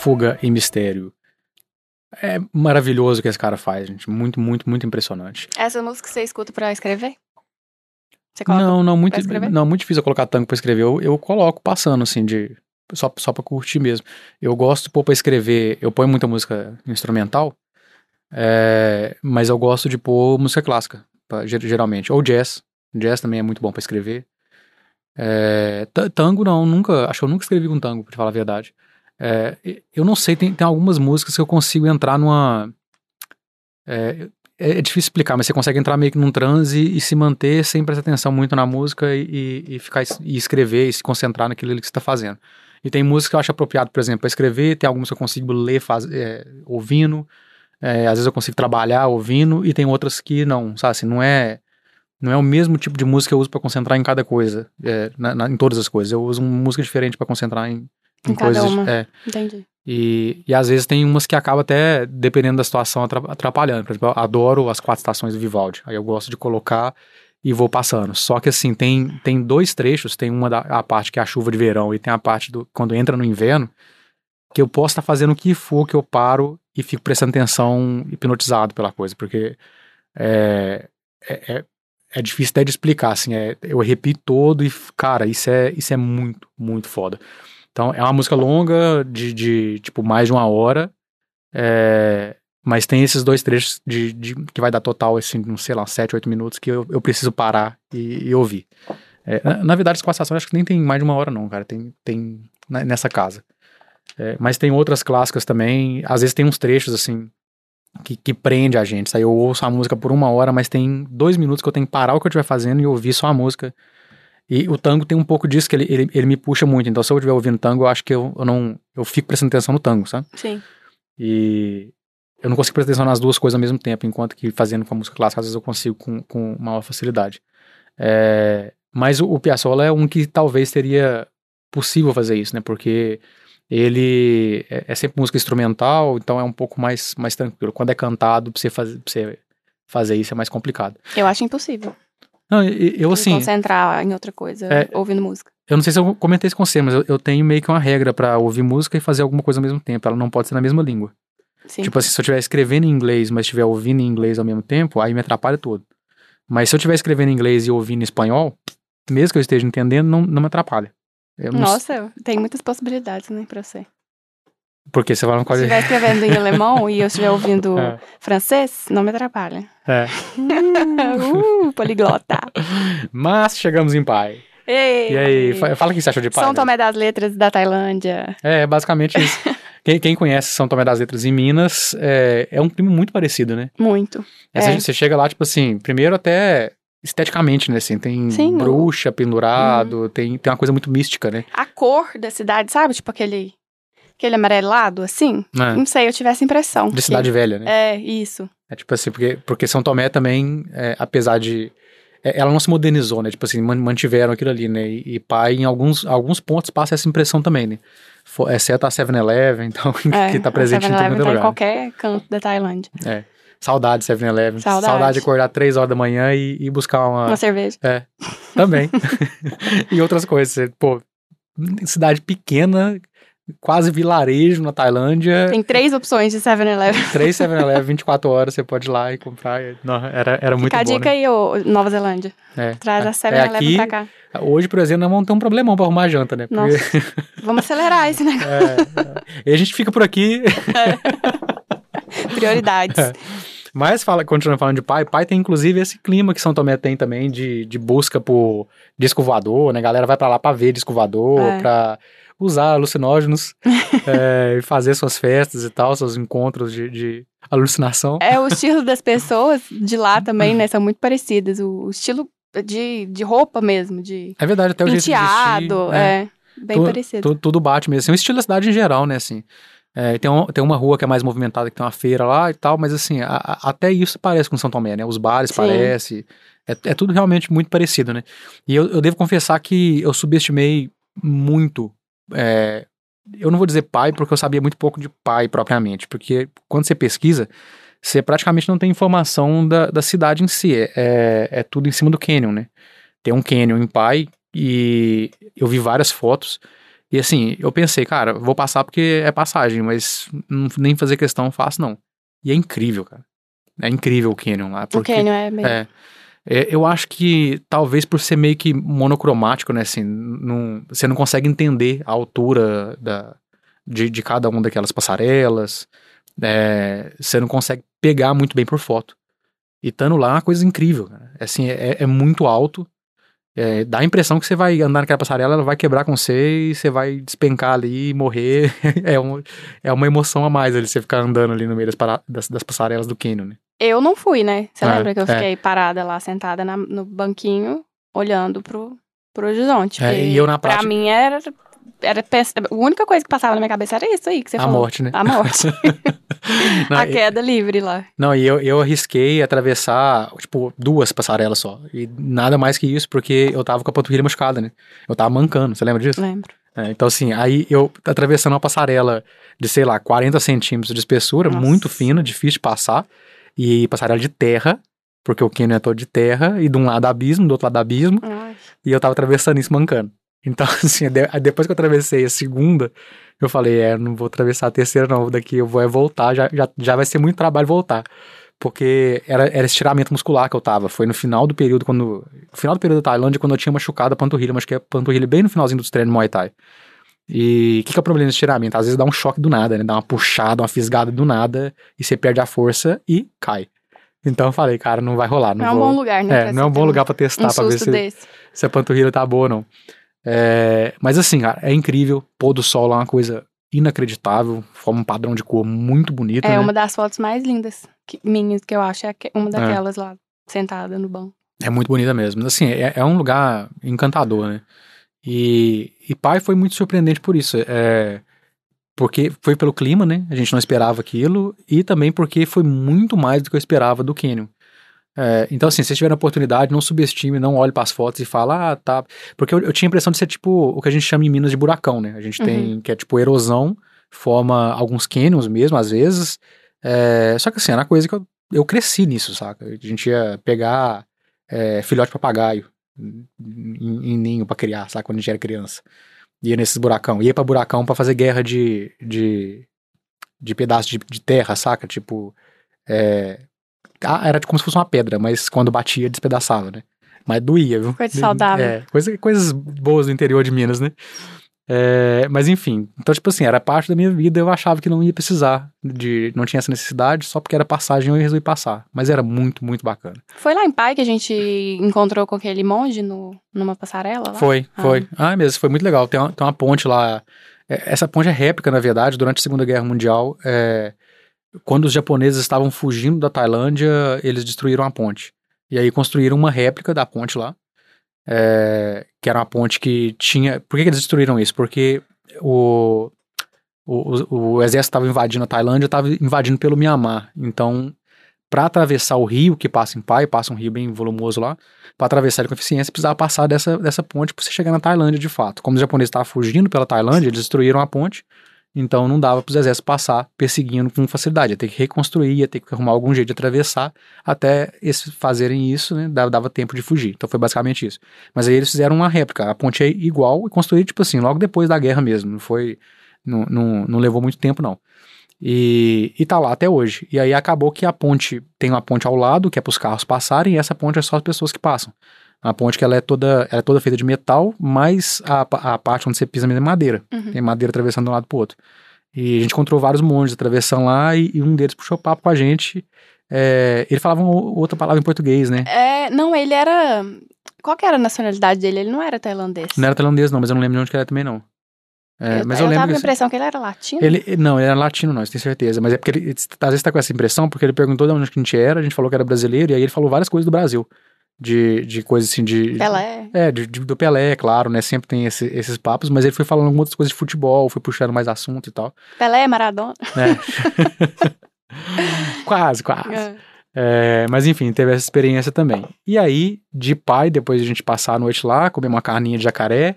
Fuga e Mistério. É maravilhoso o que esse cara faz, gente. Muito, muito, muito impressionante. Essa música você escuta pra escrever? Você coloca? Não, não, muito, não, muito difícil eu colocar tango pra escrever. Eu, eu coloco passando, assim, de. Só, só pra curtir mesmo. Eu gosto pôr pra escrever. Eu ponho muita música instrumental, é, mas eu gosto de pôr música clássica, pra- ger- geralmente. Ou jazz. Jazz também é muito bom pra escrever. É, ta- tango não, nunca. Acho que eu nunca escrevi com tango, pra falar a verdade. É, eu não sei, tem, tem algumas músicas que eu consigo entrar numa. É, é, é difícil explicar, mas você consegue entrar meio que num transe e se manter sem prestar atenção muito na música e, e, ficar e escrever e se concentrar naquilo que você está fazendo. E tem música que eu acho apropriado, por exemplo, para escrever, tem algumas que eu consigo ler faz, é, ouvindo, é, às vezes eu consigo trabalhar ouvindo, e tem outras que não, sabe assim, não é. Não é o mesmo tipo de música que eu uso para concentrar em cada coisa, é, na- na- em todas as coisas. Eu uso uma música diferente para concentrar em, em Em cada coisas. uma. é, Entendi. e, e às vezes tem umas que acaba até, dependendo da situação, atra- atrapalhando. Por exemplo, eu adoro as quatro estações do Vivaldi. Aí eu gosto de colocar e vou passando. Só que assim, tem, tem dois trechos, tem uma da a parte que é a chuva de verão e tem a parte do quando entra no inverno, que eu posso estar fazendo o que for que eu paro e fico prestando atenção hipnotizado pela coisa, porque é, é, é, é difícil até de explicar, assim, é, eu repito todo e, cara, isso é, isso é muito, muito foda. Então, é uma música longa, de, de tipo, mais de uma hora, é, mas tem esses dois trechos de, de, que vai dar total, assim, não sei lá, sete, oito minutos que eu, eu preciso parar e, e ouvir. É, na, na, verdade, essa acho que nem tem mais de uma hora não, cara, tem, tem nessa casa. É, mas tem outras clássicas também, às vezes tem uns trechos, assim, que, que prende a gente. Aí eu ouço a música por uma hora, mas tem dois minutos que eu tenho que parar o que eu estiver fazendo e ouvir só a música. E o tango tem um pouco disso que ele, ele, ele me puxa muito. Então, se eu estiver ouvindo tango, eu acho que eu, eu não. Eu fico prestando atenção no tango, sabe? Sim. E eu não consigo prestar atenção nas duas coisas ao mesmo tempo, enquanto que fazendo com a música clássica, às vezes eu consigo com, com maior facilidade. É, mas o, o Piazzolla é um que talvez seria possível fazer isso, né? Porque ele é, é, sempre música instrumental, então é um pouco mais, mais tranquilo. Quando é cantado, pra você, fazer, pra você fazer isso é mais complicado. Eu acho impossível. Não, eu assim. concentrar em outra coisa, é, ouvindo música. Eu não sei se eu comentei isso com você, mas eu, eu tenho meio que uma regra para ouvir música e fazer alguma coisa ao mesmo tempo. Ela não pode ser na mesma língua. Sim. Tipo assim, se eu estiver escrevendo em inglês, mas estiver ouvindo em inglês ao mesmo tempo, aí me atrapalha todo. Mas se eu estiver escrevendo em inglês e ouvindo em espanhol, mesmo que eu esteja entendendo, não, não me atrapalha. Nossa, tem muitas possibilidades, né, pra você. Porque você fala quase. Se estiver escrevendo em alemão e eu estiver ouvindo [laughs] é. francês, não me atrapalha. É. [laughs] uh, poliglota. Mas chegamos em pai. Ei. E aí, fala o que você achou de pai. São Tomé das Letras da Tailândia. É, basicamente isso. [laughs] quem, quem, conhece São Tomé das Letras em Minas, é, é um clima muito parecido, né? Muito. É, é. Você chega lá, tipo assim, primeiro até esteticamente, né? Assim, tem Sim, bruxa pendurado, uhum. tem, tem uma coisa muito mística, né? A cor da cidade, sabe? Tipo aquele aquele amarelado, assim. É. Não sei, eu tive essa impressão. De cidade velha, né? É, isso. É tipo assim, porque, porque São Tomé também, é, apesar de. É, ela não se modernizou, né? Tipo assim, mantiveram aquilo ali, né? E, e pai, em alguns, alguns pontos, passa essa impressão também, né? For, exceto a 7-Eleven, então, [laughs] é, que tá presente em todo tá lugar. em qualquer canto da Tailândia. É. Saudade 7-Eleven. Saudade. Saudade de acordar 3 horas da manhã e, e buscar uma... Uma cerveja. É, também. [laughs] e outras coisas. Pô, cidade pequena, quase vilarejo na Tailândia. Tem três opções de 7-Eleven. [laughs] Três 7-Eleven, 24 horas, você pode ir lá e comprar. Não, era, era muito Fica bom, a dica né? aí, ô, Nova Zelândia. É. Traz a 7-Eleven é pra cá. Hoje, por exemplo, nós vamos ter um problemão pra arrumar a janta, né? Porque... Nossa, [laughs] vamos acelerar esse negócio. É, é. E a gente fica por aqui... É. [laughs] Prioridades. É. Mas, fala, continuando falando de pai, pai tem inclusive esse clima que São Tomé tem também de, de busca por disco voador, né? A galera vai para lá pra ver disco voador, é. pra usar alucinógenos [laughs] é, e fazer suas festas e tal, seus encontros de, de, alucinação. É, o estilo das [laughs] pessoas de lá também, né? São muito parecidas. O estilo de, de roupa mesmo, de. É verdade, até o jeito de vestir. é. é bem tu, parecido. Tu, tudo bate mesmo. Assim, o estilo da cidade em geral, né? Assim. É, tem, um, tem uma rua que é mais movimentada, que tem uma feira lá e tal, mas assim, a, a, até isso parece com São Tomé, né? Os bares parecem. É, é, tudo realmente muito parecido, né? E eu, eu devo confessar que eu subestimei muito. É, eu não vou dizer pai, porque eu sabia muito pouco de pai propriamente, porque quando você pesquisa, você praticamente não tem informação da, da cidade em si. É, é, é tudo em cima do canyon, né? Tem um canyon em pai e eu vi várias fotos. E assim, eu pensei, cara, vou passar porque é passagem, mas não, nem fazer questão faço, não. E é incrível, cara. É incrível o Canyon lá. Porque, o Canyon é mesmo. É, é, eu acho que talvez por ser meio que monocromático, né, assim, não, você não consegue entender a altura da, de, de cada uma daquelas passarelas, é, você não consegue pegar muito bem por foto. E estando lá é uma coisa incrível, cara. É, assim, é, é muito alto, é, dá a impressão que você vai andar naquela passarela, ela vai quebrar com você e você vai despencar ali e morrer. [laughs] é, um, é uma emoção a mais ali, você ficar andando ali no meio das, das, das passarelas do Canyon, né? Eu não fui, né? Você é, lembra que eu é. fiquei parada lá, sentada na, no banquinho, olhando pro, pro horizonte. É, e eu na prática... Pra mim era era a única coisa que passava na minha cabeça era isso aí que você a falou. A morte, né? A morte. [laughs] [laughs] não, a queda livre lá. Não, e eu, eu arrisquei atravessar, tipo, duas passarelas só. E nada mais que isso, porque eu tava com a panturrilha machucada, né? Eu tava mancando, você lembra disso? Lembro. É, então, assim, aí eu atravessando uma passarela de, sei lá, 40 centímetros de espessura, Nossa. muito fina, difícil de passar, e passarela de terra, porque o Kenny é todo de terra, e de um lado abismo, do outro lado abismo, Ai. e eu tava atravessando isso mancando. Então, [laughs] assim, depois que eu atravessei a segunda, eu falei, é, não vou atravessar a terceira não, daqui eu vou é voltar, já, já, já vai ser muito trabalho voltar. porque era, era estiramento muscular que eu tava. Foi no final do período, quando. No final do período da Tailândia, quando eu tinha machucado a panturrilha, mas que é a panturrilha bem no finalzinho dos treinos Muay Thai. E o que, que é o problema desse estiramento? Às vezes dá um choque do nada, né? Dá uma puxada, uma fisgada do nada, e você perde a força e cai. Então eu falei, cara, não vai rolar. Não, Não, é um vou... bom lugar, né? É, não é um bom lugar pra testar, um pra ver se, desse. se a panturrilha tá boa ou não. É, mas assim, cara, é incrível. Pôr do sol lá é uma coisa inacreditável. Forma um padrão de cor muito bonito, É né? uma das fotos mais lindas que, minhas que eu acho. É uma daquelas lá, sentada no banco. É muito bonita mesmo. Assim, é, é um lugar encantador, né? E, e Pai foi muito surpreendente por isso. É, porque foi pelo clima, né? A gente não esperava aquilo. E também porque foi muito mais do que eu esperava do Canyon. É, então, assim, se vocês tiverem a oportunidade, não subestime, não olhe para as fotos e fala, ah, tá. Porque eu, eu tinha a impressão de ser tipo o que a gente chama em Minas de buracão, né? A gente tem, que é tipo erosão, forma alguns canyons mesmo, às vezes. É, só que assim, era uma coisa que eu, eu cresci nisso, saca? A gente ia pegar é, filhote de papagaio em, em ninho pra criar, sabe? Quando a gente era criança. Ia nesses buracão. Ia pra buracão pra fazer guerra de, de, de pedaço de, de terra, saca? Tipo. É, era como se fosse uma pedra, mas quando batia, despedaçava, né? Mas doía, viu? Coisa saudável. É, coisa, coisas boas do interior de Minas, né? É, mas enfim, então, tipo assim, era parte da minha vida, eu achava que não ia precisar, de não tinha essa necessidade, só porque era passagem eu resolvi passar. Mas era muito, muito bacana. Foi lá em Pai que a gente encontrou com aquele monge no, numa passarela lá? Foi, Ah. foi. Ah, mesmo, foi muito legal. Tem uma, tem uma ponte lá. é, Essa ponte é réplica, na verdade, durante a Segunda Guerra Mundial. é, quando os japoneses estavam fugindo da Tailândia, eles destruíram a ponte. E aí construíram uma réplica da ponte lá. é, que era uma ponte que tinha. Por que, que eles destruíram isso? Porque o, o, o, o exército estava invadindo a Tailândia, estava invadindo pelo Mianmar. Então, para atravessar o rio que passa em Pai, passa um rio bem volumoso lá, para atravessar ele com eficiência, precisava passar dessa, dessa ponte para você chegar na Tailândia de fato. Como os japoneses estavam fugindo pela Tailândia, eles destruíram a ponte, então não dava para os exércitos passar perseguindo com facilidade. Ia ter que reconstruir, ia ter que arrumar algum jeito de atravessar até eles fazerem isso, né? Dava, dava tempo de fugir. Então foi basicamente isso. Mas aí eles fizeram uma réplica. A ponte é igual e construíram, tipo assim, logo depois da guerra mesmo. Não foi. Não, não, não levou muito tempo, não. E, e tá lá até hoje. E aí acabou que a ponte tem uma ponte ao lado, que é para os carros passarem, e essa ponte é só as pessoas que passam. A ponte que ela é toda, ela é toda feita de metal, mas a, a parte onde você pisa mesmo é madeira. Uhum. Tem madeira atravessando de um lado pro outro. E a gente encontrou vários monges atravessando lá, e, e um deles puxou papo com a gente. É, ele falava outra palavra em português, né? É, não, ele era. Qual que era a nacionalidade dele? Ele não era tailandês. Não era tailandês, não, mas eu não lembro de onde que era também, não. É, eu, mas eu, eu lembro tava com a impressão que ele era latino. Ele, não, ele era latino, não, isso tenho certeza. Mas é porque ele, às vezes tá com essa impressão, porque ele perguntou de onde a gente era, a gente falou que era brasileiro, e aí ele falou várias coisas do Brasil. De, de coisas assim, de. Pelé. É, de, de- do Pelé, claro, né? Sempre tem esse- esses papos, mas ele foi falando algumas outras coisas de futebol, foi puxando mais assunto e tal. Pelé, Maradona. né? [laughs] quase, quase. É. É, mas enfim, teve essa experiência também. E aí, de pai, depois de a gente passar a noite lá, comer uma carninha de jacaré.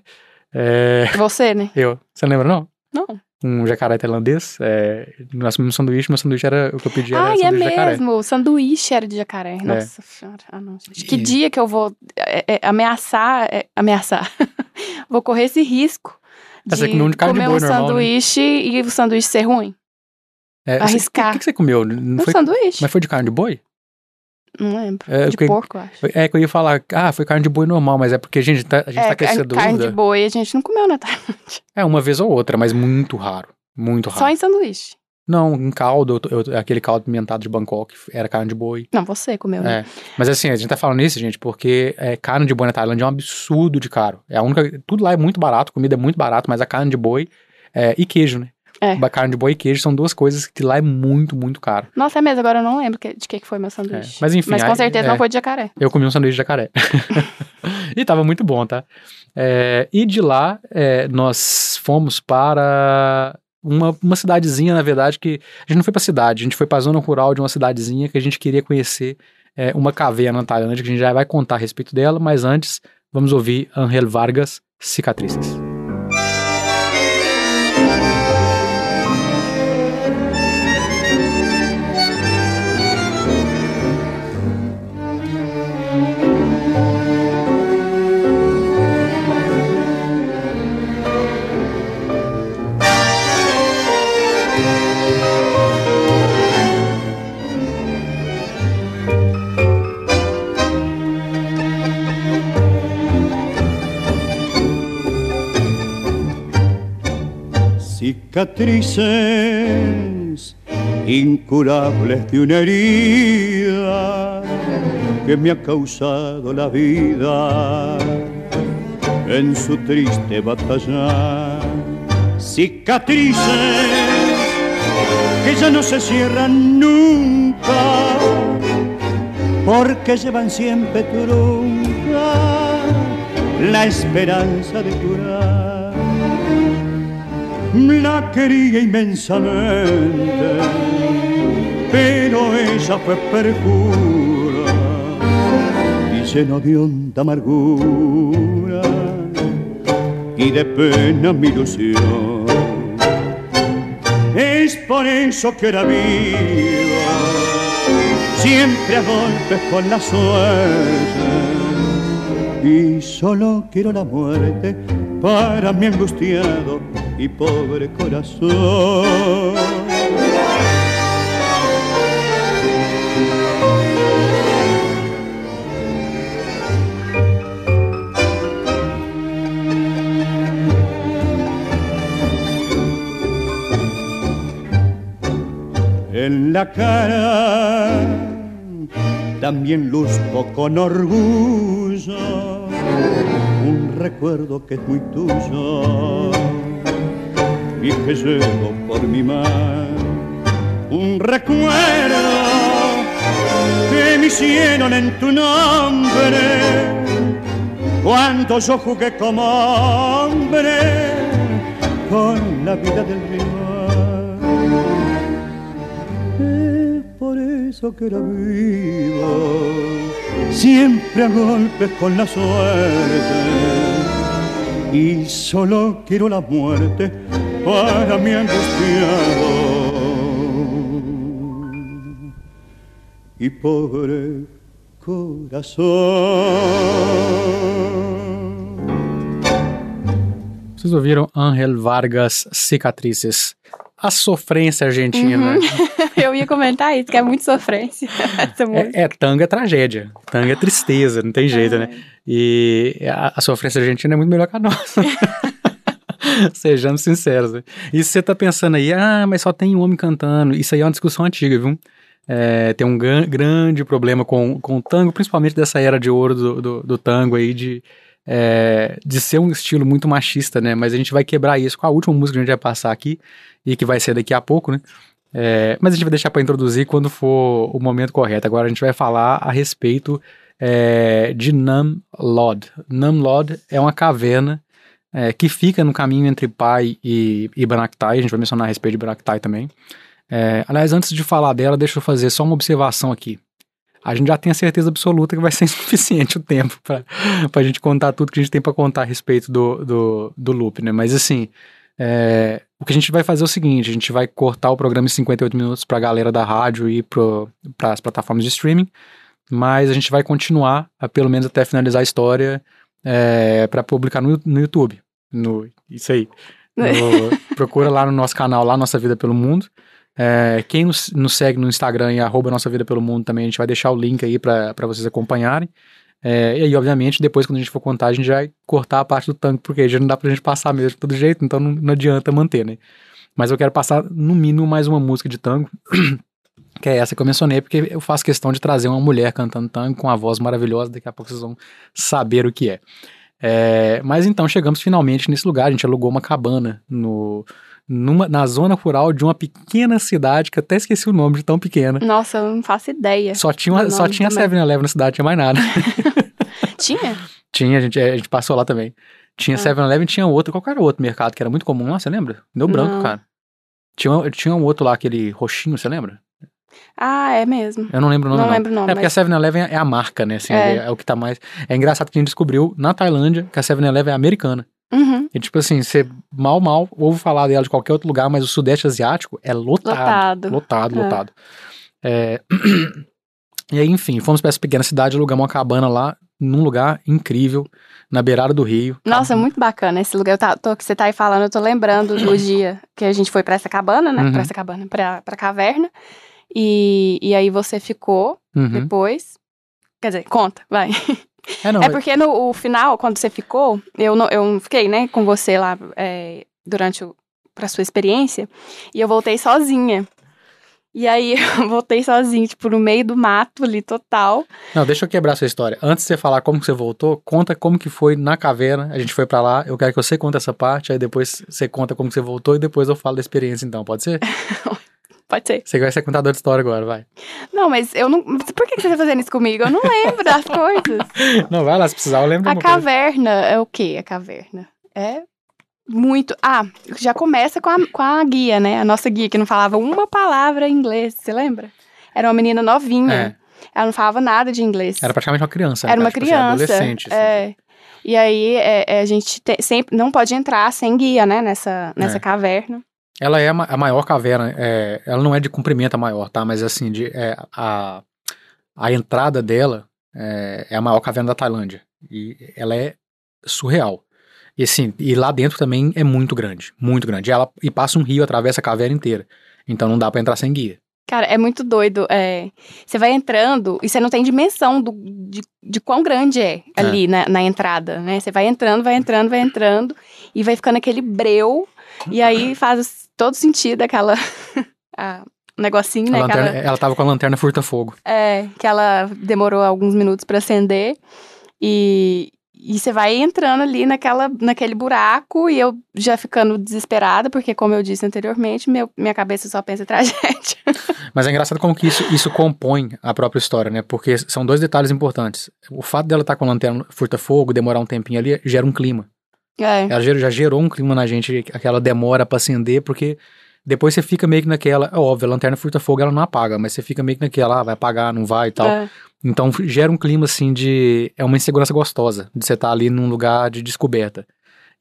é, Você, né? [laughs] eu, você lembra, não? Não. Um jacaré tailandês. É, nós comemos um sanduíche, meu sanduíche era o que eu pedi era Ah, é de jacaré. mesmo. O sanduíche era de jacaré. Nossa senhora. Ah, não, gente. Que E- dia que eu vou é, é, ameaçar. é, ameaçar. [laughs] vou correr esse risco. Ah, você comeu um de carne de comer boi um normal, né? sanduíche e o sanduíche ser ruim. É, arriscar. O que, que você comeu? Não Um foi, sanduíche. mas foi de carne de boi? Não lembro. É, de porque- porco, eu acho. É que eu ia falar, ah, foi carne de boi normal, mas é porque a gente tá, a gente é, tá com essa carne, carne dúvida. de boi a gente não comeu na Tailândia. É, uma vez ou outra, mas muito raro. Muito raro. Só em sanduíche. Não, em caldo, eu- aquele caldo pimentado de Bangkok, era carne de boi. Não, você comeu. né? É. Mas assim, a gente tá falando isso, gente, porque é, carne de boi na Tailândia é um absurdo de caro. É a única. Tudo lá é muito barato, comida é muito barato, mas a carne de boi é, e queijo, né? É. Carne de boi e queijo são duas coisas que lá é muito, muito caro. Nossa, é mesmo, agora eu não lembro de que, que foi meu sanduíche. É, mas enfim, Mas com aí- certeza é. não foi de jacaré. Eu comi um sanduíche de jacaré. [laughs] e tava muito bom, tá? É, e de lá, é, nós fomos para uma, uma cidadezinha, na verdade, que a gente não foi pra cidade, a gente foi pra zona rural de uma cidadezinha que a gente queria conhecer é, uma caveira na Tailândia, que a gente já vai contar a respeito dela, mas antes, vamos ouvir Angel Vargas, Cicatrizes. Cicatrices incurables de una herida que me ha causado la vida en su triste batalla. Cicatrices que ya no se cierran nunca porque llevan siempre trunca la esperanza de curar. La quería inmensamente, pero ella fue perjura y lleno de honda amargura y de pena mi ilusión. Es por eso que era viva, siempre a golpes con la suerte y solo quiero la muerte para mi angustiado y pobre corazón. En la cara también luzco con orgullo un recuerdo que es muy tuyo y que llevo por mi mano. Un recuerdo que me hicieron en tu nombre cuando yo jugué como hombre con la vida del rival. Es por eso que era vivo, siempre a golpes con la suerte. Y solo quiero la muerte para mi angustiado y pobre corazón. Vocês ouviram Angel Vargas Cicatrizes? A sofrência argentina. [laughs] Eu ia comentar isso, que é muito sofrência. [laughs] essa música. É, é tango é tragédia, tango é tristeza, não tem jeito, né? E a, a sofrência argentina é muito melhor que a nossa. [laughs] [laughs] Sejamos sinceros. Né? E se você tá pensando aí, ah, mas só tem um homem cantando, isso aí é uma discussão antiga, viu? É, tem um gran- grande problema com, com o tango, principalmente dessa era de ouro do, do, do tango aí, de, é, de ser um estilo muito machista, né? Mas a gente vai quebrar isso com a última música que a gente vai passar aqui, e que vai ser daqui a pouco, né? É, mas a gente vai deixar para introduzir quando for o momento correto. Agora a gente vai falar a respeito é, de Nam Lod. Nam Lod é uma caverna é, que fica no caminho entre Pai e, e Banactai. A gente vai mencionar a respeito de Banactai também. É, aliás, antes de falar dela, deixa eu fazer só uma observação aqui. A gente já tem a certeza absoluta que vai ser [laughs] insuficiente o tempo para a gente contar tudo que a gente tem para contar a respeito do, do, do loop, né? Mas assim, é, o que a gente vai fazer é o seguinte: a gente vai cortar o programa em 58 minutos para a galera da rádio e para as plataformas de streaming, mas a gente vai continuar, pelo menos até finalizar a história, é, para publicar no, no YouTube. No, isso aí. No- [laughs] procura lá no nosso canal, lá Nossa Vida pelo Mundo. É, quem nos, nos segue no Instagram em arroba Nossa Vida pelo Mundo também, a gente vai deixar o link aí para vocês acompanharem. É, e aí, obviamente, depois quando a gente for contar, a gente vai cortar a parte do tanque, porque já não dá pra gente passar mesmo de todo jeito, então não, não adianta manter, né? Mas eu quero passar, no mínimo, mais uma música de tango, [clears throat] que é essa que eu mencionei, porque eu faço questão de trazer uma mulher cantando tango com a voz maravilhosa, daqui a pouco vocês vão saber o que é. É, mas então chegamos finalmente nesse lugar, a gente alugou uma cabana no, numa, na zona rural de uma pequena cidade, que eu até esqueci o nome de tão pequena. Nossa, eu não faço ideia. Só tinha, uma- do só tinha também. 7-Eleven na cidade, tinha mais nada. [laughs] Tinha? tinha, a gente, a gente passou lá também. Tinha Ah. 7-Eleven, tinha outro, qual era o outro mercado que era muito comum lá, você lembra? Deu branco, Não. cara. Tinha, tinha um outro lá, aquele roxinho, você lembra? Ah, é mesmo. Eu não lembro o nome. Não não. lembro o nome, É porque mas- a 7-Eleven é a marca, né? Assim, é. É. é o que tá mais. É engraçado que a gente descobriu na Tailândia que a 7-Eleven é americana. Uhum. E tipo assim, você mal, mal ouve falar dela de qualquer outro lugar, mas o Sudeste Asiático é lotado. Lotado. Lotado, É. lotado. É, [clears throat] E aí, enfim, fomos pra essa pequena cidade, alugamos uma cabana lá, num lugar incrível, na beirada do rio. Nossa, muito bacana esse lugar. Eu tá, tô, que você tá aí falando, eu tô lembrando do [clears throat] dia que a gente foi pra essa cabana, né? Uhum. Pra essa cabana, pra, pra caverna. E, e aí você ficou Uhum. depois. Quer dizer, conta, vai. É, não, é porque no o final, quando você ficou, eu não, eu fiquei, né, com você lá é, durante o pra sua experiência. E eu voltei sozinha. E aí [laughs] eu voltei sozinha, tipo, no meio do mato ali, total. Não, deixa eu quebrar sua história. Antes de você falar como que você voltou, conta como que foi na caverna. A gente foi pra lá, eu quero que você conte essa parte, aí depois você conta como que você voltou e depois eu falo da experiência então, pode ser? [laughs] Pode ser. Você vai ser contador de história agora, vai. Não, mas eu não. Por que você tá fazendo isso comigo? Eu não lembro das [laughs] coisas. Não, vai lá, se precisar, eu lembro A uma coisa. caverna é o quê? A caverna? É muito. Ah, já começa com a, com a guia, né? A nossa guia, que não falava uma palavra em inglês, você lembra? Era uma menina novinha. É, Ela não falava nada de inglês. era praticamente uma criança. né, Era uma cara? Tipo assim, criança. adolescente. assim. É. E aí é, é, a gente te- sempre não pode entrar sem guia, né? Nessa, nessa É. caverna. Ela é a ma- a maior caverna, é, ela não é de comprimento a maior, tá? Mas assim, de, é, a, a entrada dela é, é a maior caverna da Tailândia. E ela é surreal. E assim, e lá dentro também é muito grande, muito grande. E, ela, e passa um rio, atravessa a caverna inteira. Então não dá pra entrar sem guia. Cara, é muito doido. é. Você vai entrando e você não tem dimensão do, de, de quão grande é ali na, na entrada, né? Você vai entrando, vai entrando, vai entrando e vai ficando aquele breu. E aí faz todo sentido aquela. [laughs] a- o negocinho, A né? lanterna- Aquela, ela tava com a lanterna furta-fogo. é, que ela demorou alguns minutos pra acender. E, e você vai entrando ali naquela, naquele buraco e eu já ficando desesperada, porque, como eu disse anteriormente, meu, minha cabeça só pensa em [laughs] tragédia. Mas é engraçado como que isso, isso compõe a própria história, né? Porque são dois detalhes importantes. O fato dela estar com a lanterna furta-fogo, demorar um tempinho ali, gera um clima. É. Ela já, gerou um clima na gente, aquela demora pra acender, porque depois você fica meio que naquela. É óbvio, a lanterna furta-fogo ela não apaga, mas você fica meio que naquela, ah, vai apagar, não vai e tal. é. Então gera um clima assim de. É uma insegurança gostosa de você estar ali num lugar de descoberta.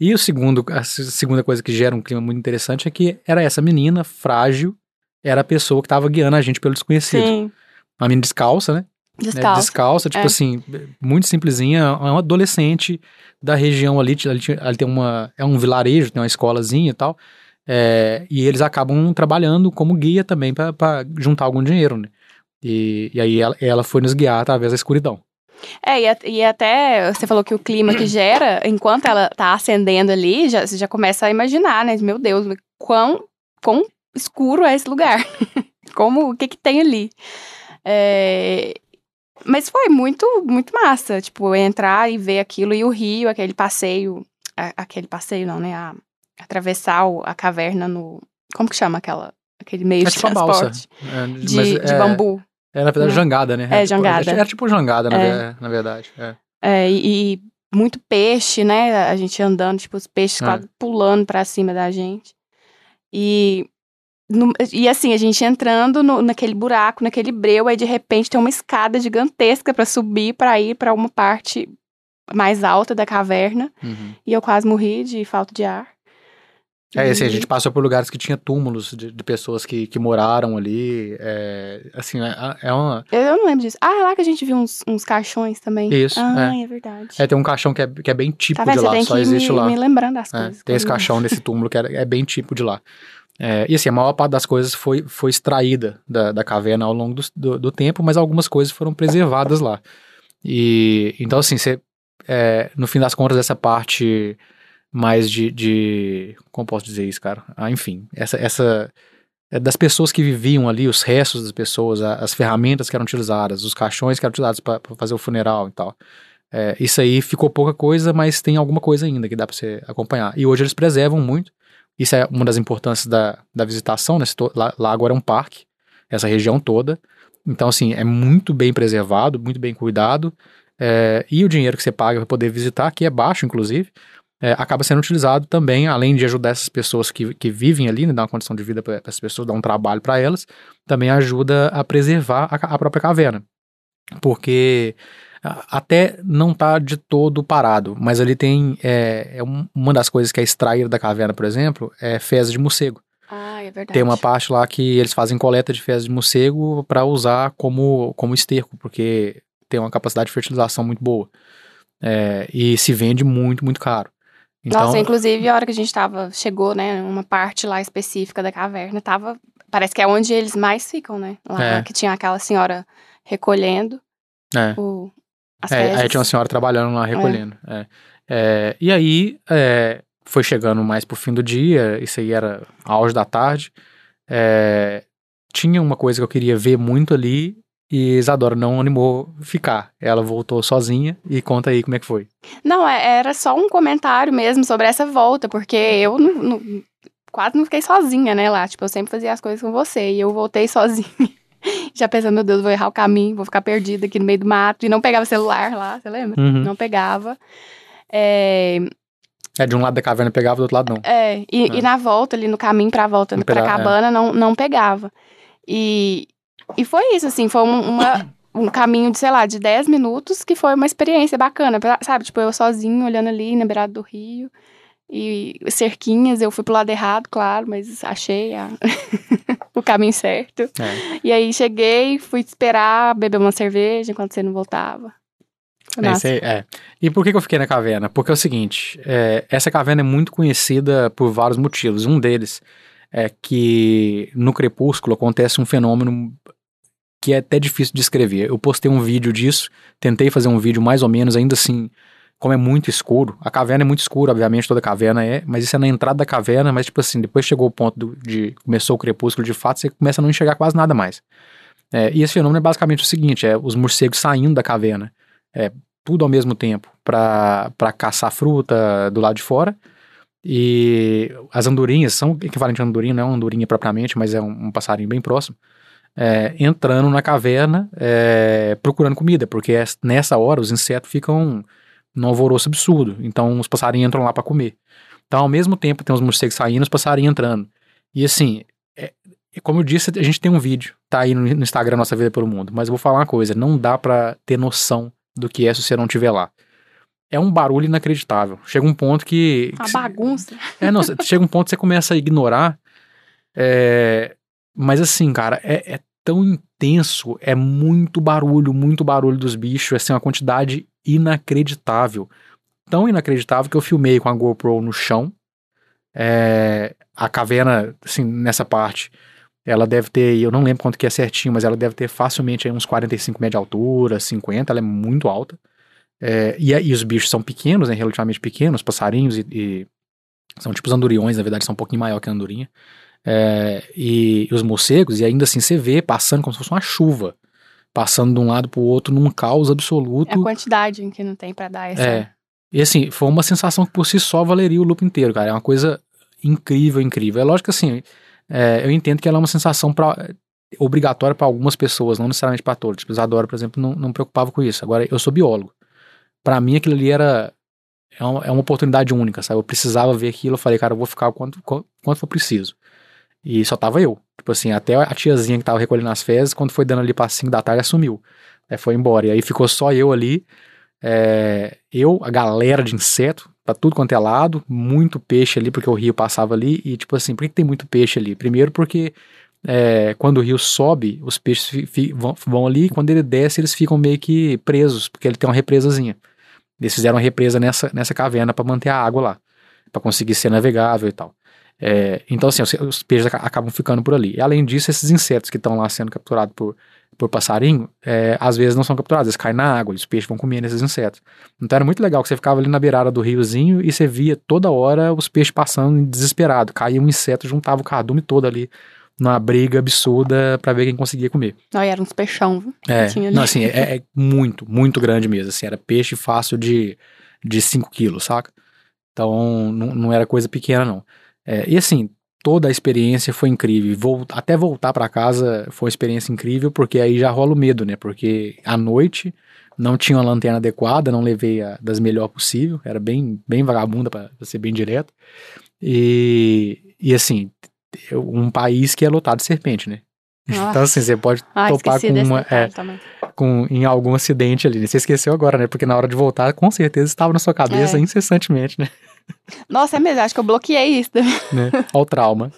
E o segundo, a se- segunda coisa que gera um clima muito interessante é que era essa menina frágil, era a pessoa que estava guiando a gente pelo desconhecido. Sim, Uma menina descalça, né? Né, descalço. descalça, tipo É. assim, muito simplesinha, é uma adolescente da região ali, ali, ali tem uma, é um vilarejo, tem uma escolazinha e tal, é, e eles acabam trabalhando como guia também para juntar algum dinheiro, né? E, e aí ela, ela foi nos guiar através da escuridão. É, e, e até você falou que o clima que gera, enquanto ela tá acendendo ali, já, você já começa a imaginar, né? Meu Deus, quão, quão escuro é esse lugar. [laughs] Como, o que que tem ali? É, mas foi muito, muito massa, tipo, entrar e ver aquilo e o rio, aquele passeio, a- aquele passeio não, né? A- atravessar o- a caverna no, como que chama aquela, aquele meio É de tipo transporte? É, De, de é- bambu. É, na verdade, né? jangada, né? É, tipo- jangada. Era tipo jangada, na, É. na verdade. é. É, e, e muito peixe, né? A gente andando, tipo, os peixes É. quase pulando pra cima da gente. E, no- e assim, a gente entrando no- naquele buraco, naquele breu, aí de repente tem uma escada gigantesca pra subir pra ir pra uma parte mais alta da caverna. Uhum. E eu quase morri de falta de ar. É, assim, a E- gente passou por lugares que tinha túmulos de, de pessoas que, que moraram ali. É, assim, é, é uma. Eu, não lembro disso. Ah, é lá que a gente viu uns, uns caixões também. Isso, Ah, é, verdade. É, tem um caixão que é, que é bem típico tá de lá, só existe me, lá. me lembrando das É, coisas. tem esse caixão desse túmulo que é, é bem típico de lá. É, e assim, a maior parte das coisas foi, foi extraída da, da caverna ao longo do, do, do tempo, mas algumas coisas foram preservadas lá. E então, assim, você, é, no fim das contas, essa parte mais de, de. Como posso dizer isso, cara? Ah, enfim, essa. essa é, das pessoas que viviam ali, os restos das pessoas, a- as ferramentas que eram utilizadas, os caixões que eram utilizados para fazer o funeral e tal. É, isso aí ficou pouca coisa, mas tem alguma coisa ainda que dá para você acompanhar. E hoje eles preservam muito. Isso é uma das importâncias da, da visitação, né? Lá, lá agora é um parque, essa região toda. Então, assim, é muito bem preservado, muito bem cuidado. é, e o dinheiro que você paga para poder visitar, que é baixo, inclusive, é, acaba sendo utilizado também, além de ajudar essas pessoas que, que vivem ali, né, dar uma condição de vida para essas pessoas, dar um trabalho para elas, também ajuda a preservar a, a própria caverna. Porque até não tá de todo parado, mas ali tem é, é um- uma das coisas que é extraída da caverna, por exemplo, é fezes de morcego. Ah, é verdade. Tem uma parte lá que eles fazem coleta de fezes de morcego para usar como, como esterco, porque tem uma capacidade de fertilização muito boa. É, e se vende muito, muito caro. Então, Nossa, inclusive, a hora que a gente tava, chegou, né, uma parte lá específica da caverna, tava, parece que é onde eles mais ficam, né? Lá É. que tinha aquela senhora recolhendo É. o, É, aí tinha uma senhora trabalhando lá recolhendo. É. É, e aí é, foi chegando mais pro fim do dia, isso aí era auge da tarde. É, tinha uma coisa que eu queria ver muito ali e Isadora não animou ficar. Ela voltou sozinha e conta aí como é que foi. Não, é, era só um comentário mesmo sobre essa volta, porque eu não, não, quase não fiquei sozinha, né, lá. Tipo, eu sempre fazia as coisas com você e eu voltei [laughs] sozinha. [laughs] Já pensando, meu Deus, vou errar o caminho, vou ficar perdida aqui no meio do mato. E não pegava celular lá, você lembra? Uhum. Não pegava. É, É, de um lado da caverna pegava, do outro lado não. É, e, É. e na volta, ali no caminho pra volta Não pra pegava, é. cabana, não, não pegava. E, e foi isso, assim, foi um, uma, um caminho de, sei lá, de 10 minutos que foi uma experiência bacana, sabe? Tipo, eu sozinho, olhando ali na beirada do rio, e cerquinhas, eu fui pro lado errado, claro, mas achei a- [laughs] o caminho certo. É. E aí cheguei, fui esperar, beber uma cerveja enquanto você não voltava. É, é. E por que, que eu fiquei na caverna? Porque é o seguinte, é, essa caverna é muito conhecida por vários motivos. Um deles é que no crepúsculo acontece um fenômeno que é até difícil de descrever. Eu postei um vídeo disso, tentei fazer um vídeo mais ou menos, ainda assim, como é muito escuro. A caverna é muito escura, obviamente, toda caverna é, mas isso é na entrada da caverna, mas tipo assim, depois chegou o ponto do- de começou o crepúsculo de fato, você começa a não enxergar quase nada mais. É, e esse fenômeno é basicamente o seguinte, é os morcegos saindo da caverna é, tudo ao mesmo tempo para caçar fruta do lado de fora. E as andorinhas são equivalente a andorinha, não é uma andorinha propriamente, mas é um, um passarinho bem próximo. é, entrando na caverna é, procurando comida, porque é- nessa hora os insetos ficam num alvoroço absurdo. Então os passarinhos entram lá para comer. Então ao mesmo tempo tem os morcegos saindo, os passarinhos entrando. E assim, é- é como eu disse, a gente tem um vídeo, tá aí no, no Instagram Nossa Vida pelo Mundo. Mas eu vou falar uma coisa, não dá pra ter noção do que é se você não estiver lá. É um barulho inacreditável. Chega um ponto que. Uma que bagunça. é, não, chega um ponto que você começa a ignorar. é, mas assim, cara, é, é tão intenso, é muito barulho, muito barulho dos bichos, assim, uma quantidade inacreditável. Tão inacreditável que eu filmei com a GoPro no chão. É, a caverna, assim, nessa parte, ela deve ter, eu não lembro quanto que é certinho, mas ela deve ter facilmente aí uns 45 metros de altura, 50, ela é muito alta. É, e, aí os bichos são pequenos, né, relativamente pequenos, passarinhos e, e são tipo os anduriões, na verdade são um pouquinho maior que a andorinha. É, e, e os morcegos, e ainda assim você vê passando como se fosse uma chuva, passando de um lado pro outro num caos absoluto. É a quantidade que não tem pra dar essa. É. E assim, foi uma sensação que por si só valeria o loop inteiro, cara. É uma coisa incrível, incrível. É lógico que assim, é, eu entendo que ela é uma sensação pra, obrigatória para algumas pessoas, não necessariamente para todos. Tipo, Isadora, por exemplo, não, não me preocupava com isso. Agora, eu sou biólogo. Pra mim, aquilo ali era. É uma, é uma oportunidade única, sabe? Eu precisava ver aquilo. Eu falei, cara, eu vou ficar o quanto, quanto, quanto for preciso. E só tava eu. Tipo assim, até a tiazinha que tava recolhendo as fezes, quando foi dando ali pra 5 da tarde, sumiu. Aí foi embora. E aí ficou só eu ali. É, eu, a galera de inseto, pra tudo quanto é lado, muito peixe ali, porque o rio passava ali. E tipo assim, por que, que tem muito peixe ali? Primeiro porque é, quando o rio sobe, os peixes vão, vão ali, quando ele desce, eles ficam meio que presos, porque ele tem uma represazinha. Eles fizeram uma represa nessa, nessa caverna para manter a água lá, para conseguir ser navegável e tal. É, então, assim, os, os peixes aca- acabam ficando por ali. E além disso, esses insetos que estão lá sendo capturados por, por passarinho, é, às vezes não são capturados, eles caem na água, os peixes vão comendo esses insetos. Então era muito legal que você ficava ali na beirada do riozinho e você via toda hora os peixes passando desesperado. Caía um inseto, juntava o cardume todo ali numa briga absurda para ver quem conseguia comer. Não, e era uns peixão, viu? É, não, assim, é, é muito, muito grande mesmo, assim, era peixe fácil de, de 5 quilos, saca? Então, não, não era coisa pequena, não. É, e assim, toda a experiência foi incrível, Vol- até voltar pra casa foi uma experiência incrível, porque aí já rola o medo, né, porque à noite não tinha uma lanterna adequada, não levei a das melhor possível, era bem, bem vagabunda, pra ser bem direto, e, e assim, um país que é lotado de serpente, né? Nossa. Então, assim, você pode Ah, topar com uma. É, com, em algum acidente ali. né? Você esqueceu agora, né? Porque na hora de voltar, com certeza estava na sua cabeça É. incessantemente, né? Nossa, é mesmo, acho que eu bloqueei isso. né? Olha o trauma.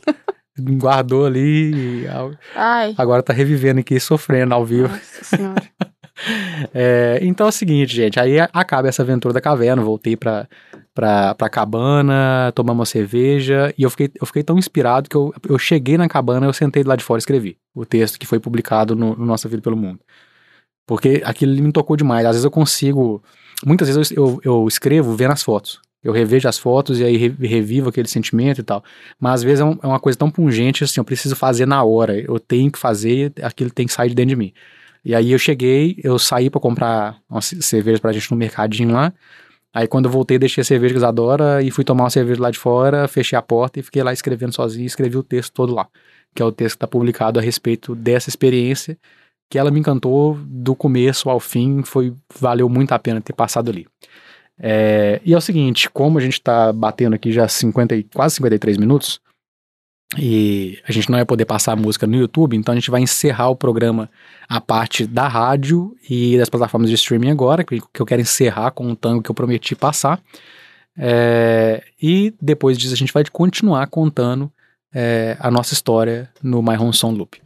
Guardou ali Ai, agora tá revivendo aqui, sofrendo ao vivo. nossa senhora. [laughs] É, então é o seguinte, gente. Aí acaba essa aventura da caverna. Voltei pra, pra, pra cabana, tomar uma cerveja. E eu fiquei, eu fiquei tão inspirado que eu, eu cheguei na cabana, eu sentei lá de fora e escrevi o texto que foi publicado no, no Nossa Vida pelo Mundo. Porque aquilo me tocou demais. Às vezes eu consigo. Muitas vezes eu, eu, eu escrevo vendo as fotos. Eu revejo as fotos e aí revivo aquele sentimento e tal. Mas às vezes é, um, é, uma coisa tão pungente assim, eu preciso fazer na hora. Eu tenho que fazer, aquilo tem que sair de dentro de mim. E aí eu cheguei, eu saí para comprar uma cerveja pra gente no mercadinho lá. Aí quando eu voltei, deixei a cerveja que eles adoram e fui tomar uma cerveja lá de fora, fechei a porta e fiquei lá escrevendo sozinho, escrevi o texto todo lá, que é o texto que está publicado a respeito dessa experiência, que ela me encantou do começo ao fim, foi valeu muito a pena ter passado ali. É, e é o seguinte, como a gente está batendo aqui já 50, quase 53 minutos, e a gente não vai poder passar a música no YouTube, então a gente vai encerrar o programa a parte da rádio e das plataformas de streaming agora, que eu quero encerrar com um tango que eu prometi passar. É, e depois disso a gente vai continuar contando é, a nossa história no My Home Song Loop.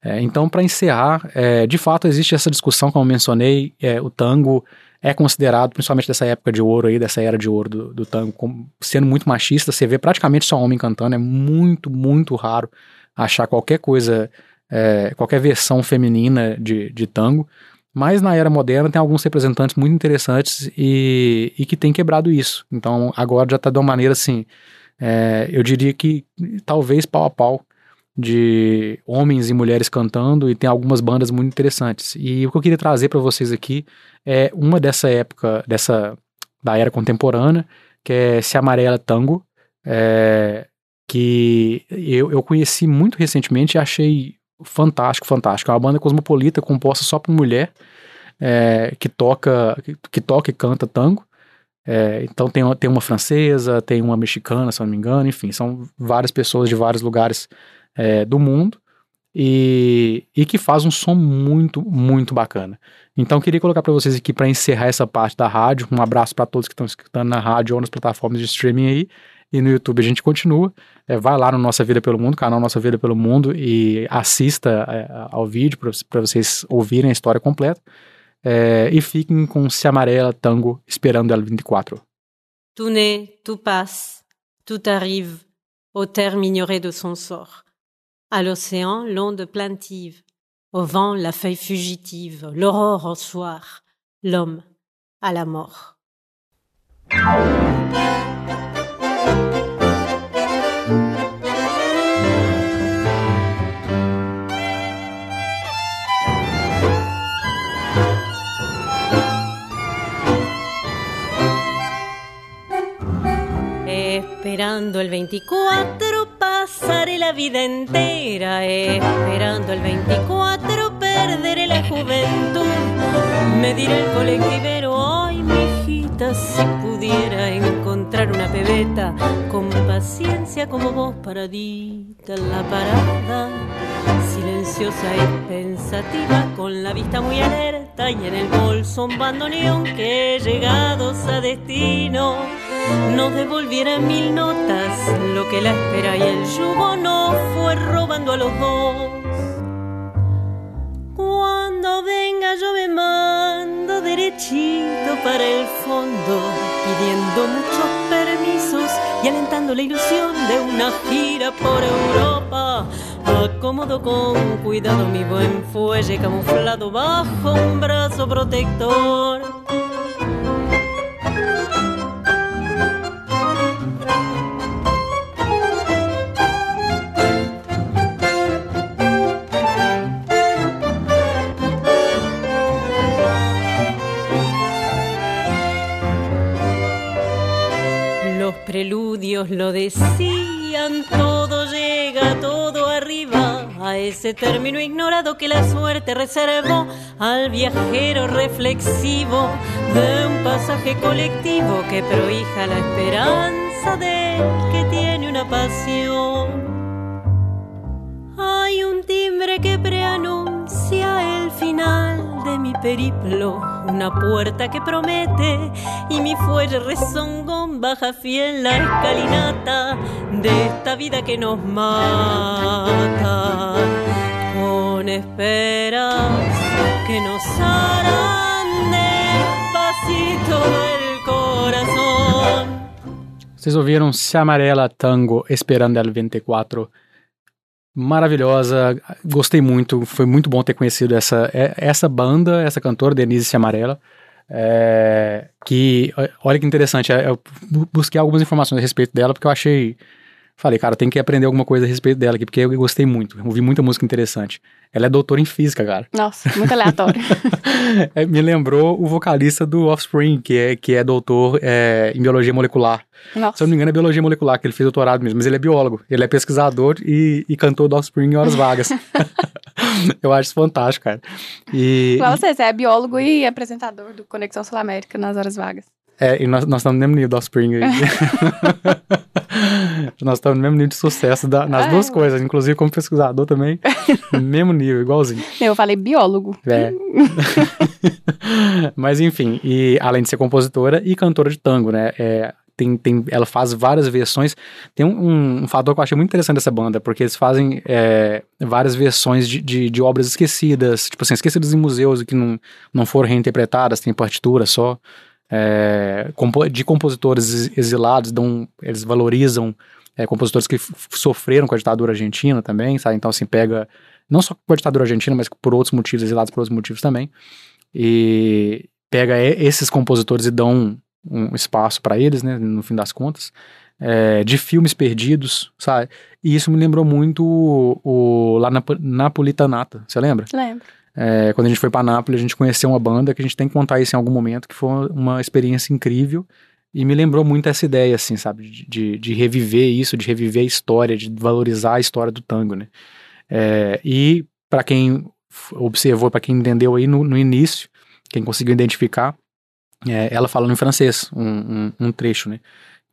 É, então, para encerrar, é, de fato existe essa discussão, como eu mencionei, é, o tango é considerado, principalmente dessa época de ouro aí, dessa era de ouro do, do tango, como sendo muito machista. Você vê praticamente só homem cantando, é muito, muito raro achar qualquer coisa, é, qualquer versão feminina de, de tango. Mas na era moderna tem alguns representantes muito interessantes e, e que têm quebrado isso. Então agora já está de uma maneira assim, é, eu diria que talvez pau a pau de homens e mulheres cantando e tem algumas bandas muito interessantes. E o que eu queria trazer para vocês aqui é uma dessa época, dessa da era contemporânea, que é Se Amarela Tango, é, que eu, eu conheci muito recentemente e achei fantástico, fantástico. É uma banda cosmopolita composta só por mulher, é, que toca que, que, toca e canta tango. É, então tem, tem uma francesa, tem uma mexicana, se não me engano, enfim, são várias pessoas de vários lugares é, do mundo e, e que faz um som muito, muito bacana. Então queria colocar para vocês aqui para encerrar essa parte da rádio. Um abraço para todos que estão escutando na rádio ou nas plataformas de streaming aí. E no YouTube a gente continua. É, vai lá no Nossa Vida pelo Mundo, canal Nossa Vida pelo Mundo, e assista é, ao vídeo para vocês ouvirem a história completa. É, e fiquem com Se Amarela Tango esperando ela 24. Tout naît, tout passe, tout arrive, au terme ignoré de son sort. À l'océan, l'onde plaintive, au vent, la feuille fugitive, l'aurore au soir, l'homme à la mort. Esperando el 24 pasaré la vida entera. Esperando el 24 perderé la juventud. Me dirá el colectivero, ay, mijita, si pudiera encontrar una pebeta con paciencia como vos paradita en la parada. Silenciosa y pensativa, con la vista muy alerta y en el bolso un bandoneón que llegados a destino nos devolviera mil notas lo que la espera y el yugo no fue robando a los dos. Cuando venga yo me mando derechito para el fondo, pidiendo muchos permisos y alentando la ilusión de una gira por Europa. Acomodo con cuidado mi buen fuelle camuflado bajo un brazo protector. preludios lo decían, todo llega, todo a ese término ignorado que la suerte reservó al viajero reflexivo de un pasaje colectivo que prohija la esperanza del que tiene una pasión. Hay un timbre que preanuncia el final de mi periplo, una puerta que promete y mi fuelle rezongón baja fiel la escalinata de esta vida que nos mata. Con esperas que nos harán despacito el corazón. Vocês ouviram Se Amarela Tango Esperando el 24 maravilhosa, gostei muito, foi muito bom ter conhecido essa, é, essa banda, essa cantora, Denise Amarela. É, que, olha que interessante, é, eu busquei algumas informações a respeito dela, porque eu achei Falei, cara, tem que aprender alguma coisa a respeito dela aqui, porque eu gostei muito. Ouvi muita música interessante. Ela é doutora em física, cara. Nossa, muito aleatório. [laughs] é, me lembrou o vocalista do Offspring, que é, que é doutor é, em biologia molecular. Nossa. Se eu não me engano, é biologia molecular, que ele fez doutorado mesmo, mas ele é biólogo. Ele é pesquisador e, e cantor do Offspring em horas vagas. [laughs] eu acho isso fantástico, cara. E, Igual você, você é biólogo e apresentador do Conexão Sul América nas horas vagas. É, e nós, nós estamos no mesmo nível do Offspring aí. [laughs] nós estamos no mesmo nível de sucesso da, nas é. duas coisas, inclusive como pesquisador também, [laughs] mesmo nível, igualzinho. Eu falei biólogo. É. [laughs] Mas enfim, e além de ser compositora e cantora de tango, né? É, tem, tem, ela faz várias versões. Tem um, um, fator que eu achei muito interessante dessa banda, porque eles fazem é, várias versões de, de, de, obras esquecidas, tipo assim, esquecidas em museus e que não, não foram reinterpretadas, tem partitura só é, de compositores exilados, dão, eles valorizam é, compositores que sofreram com a ditadura argentina também, sabe? Então, assim, pega não só com a ditadura argentina, mas por outros motivos, exilados por outros motivos também, e pega esses compositores e dão um espaço para eles, né, no fim das contas, é, de filmes perdidos, sabe? E isso me lembrou muito o, o lá na Napolitanata, você lembra? Lembro. É, quando a gente foi para Nápoles, a gente conheceu uma banda que a gente tem que contar isso em algum momento, que foi uma experiência incrível. E me lembrou muito essa ideia, assim, sabe? De, de, reviver isso, de reviver a história, de valorizar a história do tango, né? É, e para quem observou, para quem entendeu aí no, no, início, quem conseguiu identificar, é, ela falando em francês, um, um, um, trecho, né?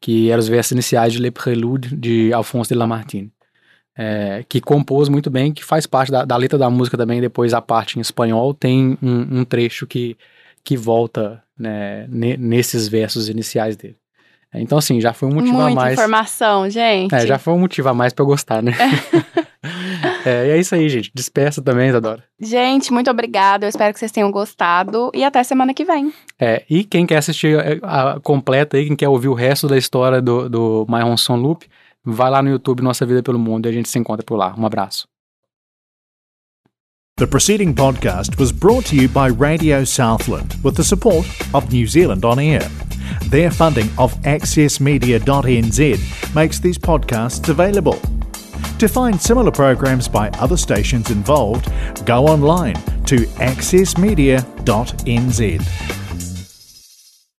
Que eram os versos iniciais de Le Prélude de Alphonse de Lamartine é, que compôs muito bem, que faz parte da, da, letra da música também, depois a parte em espanhol, tem um, um trecho que, que volta né, nesses versos iniciais dele. Então, assim, já foi um motivo Muita a mais. informação, gente. É, já foi um motivo a mais pra eu gostar, né? [laughs] é, e é isso aí, gente. Despeça também, Isadora. Gente, muito obrigada. Eu espero que vocês tenham gostado. E até semana que vem. É, e quem quer assistir a, a completa aí, quem quer ouvir o resto da história do, do My Ronson Loop, vai lá no YouTube Nossa Vida pelo Mundo e a gente se encontra por lá. Um abraço. The preceding podcast was brought to you by Radio Southland with the support of New Zealand On Air. Their funding of accessmedia.nz makes these podcasts available. To find similar programs by other stations involved, go online to accessmedia.nz.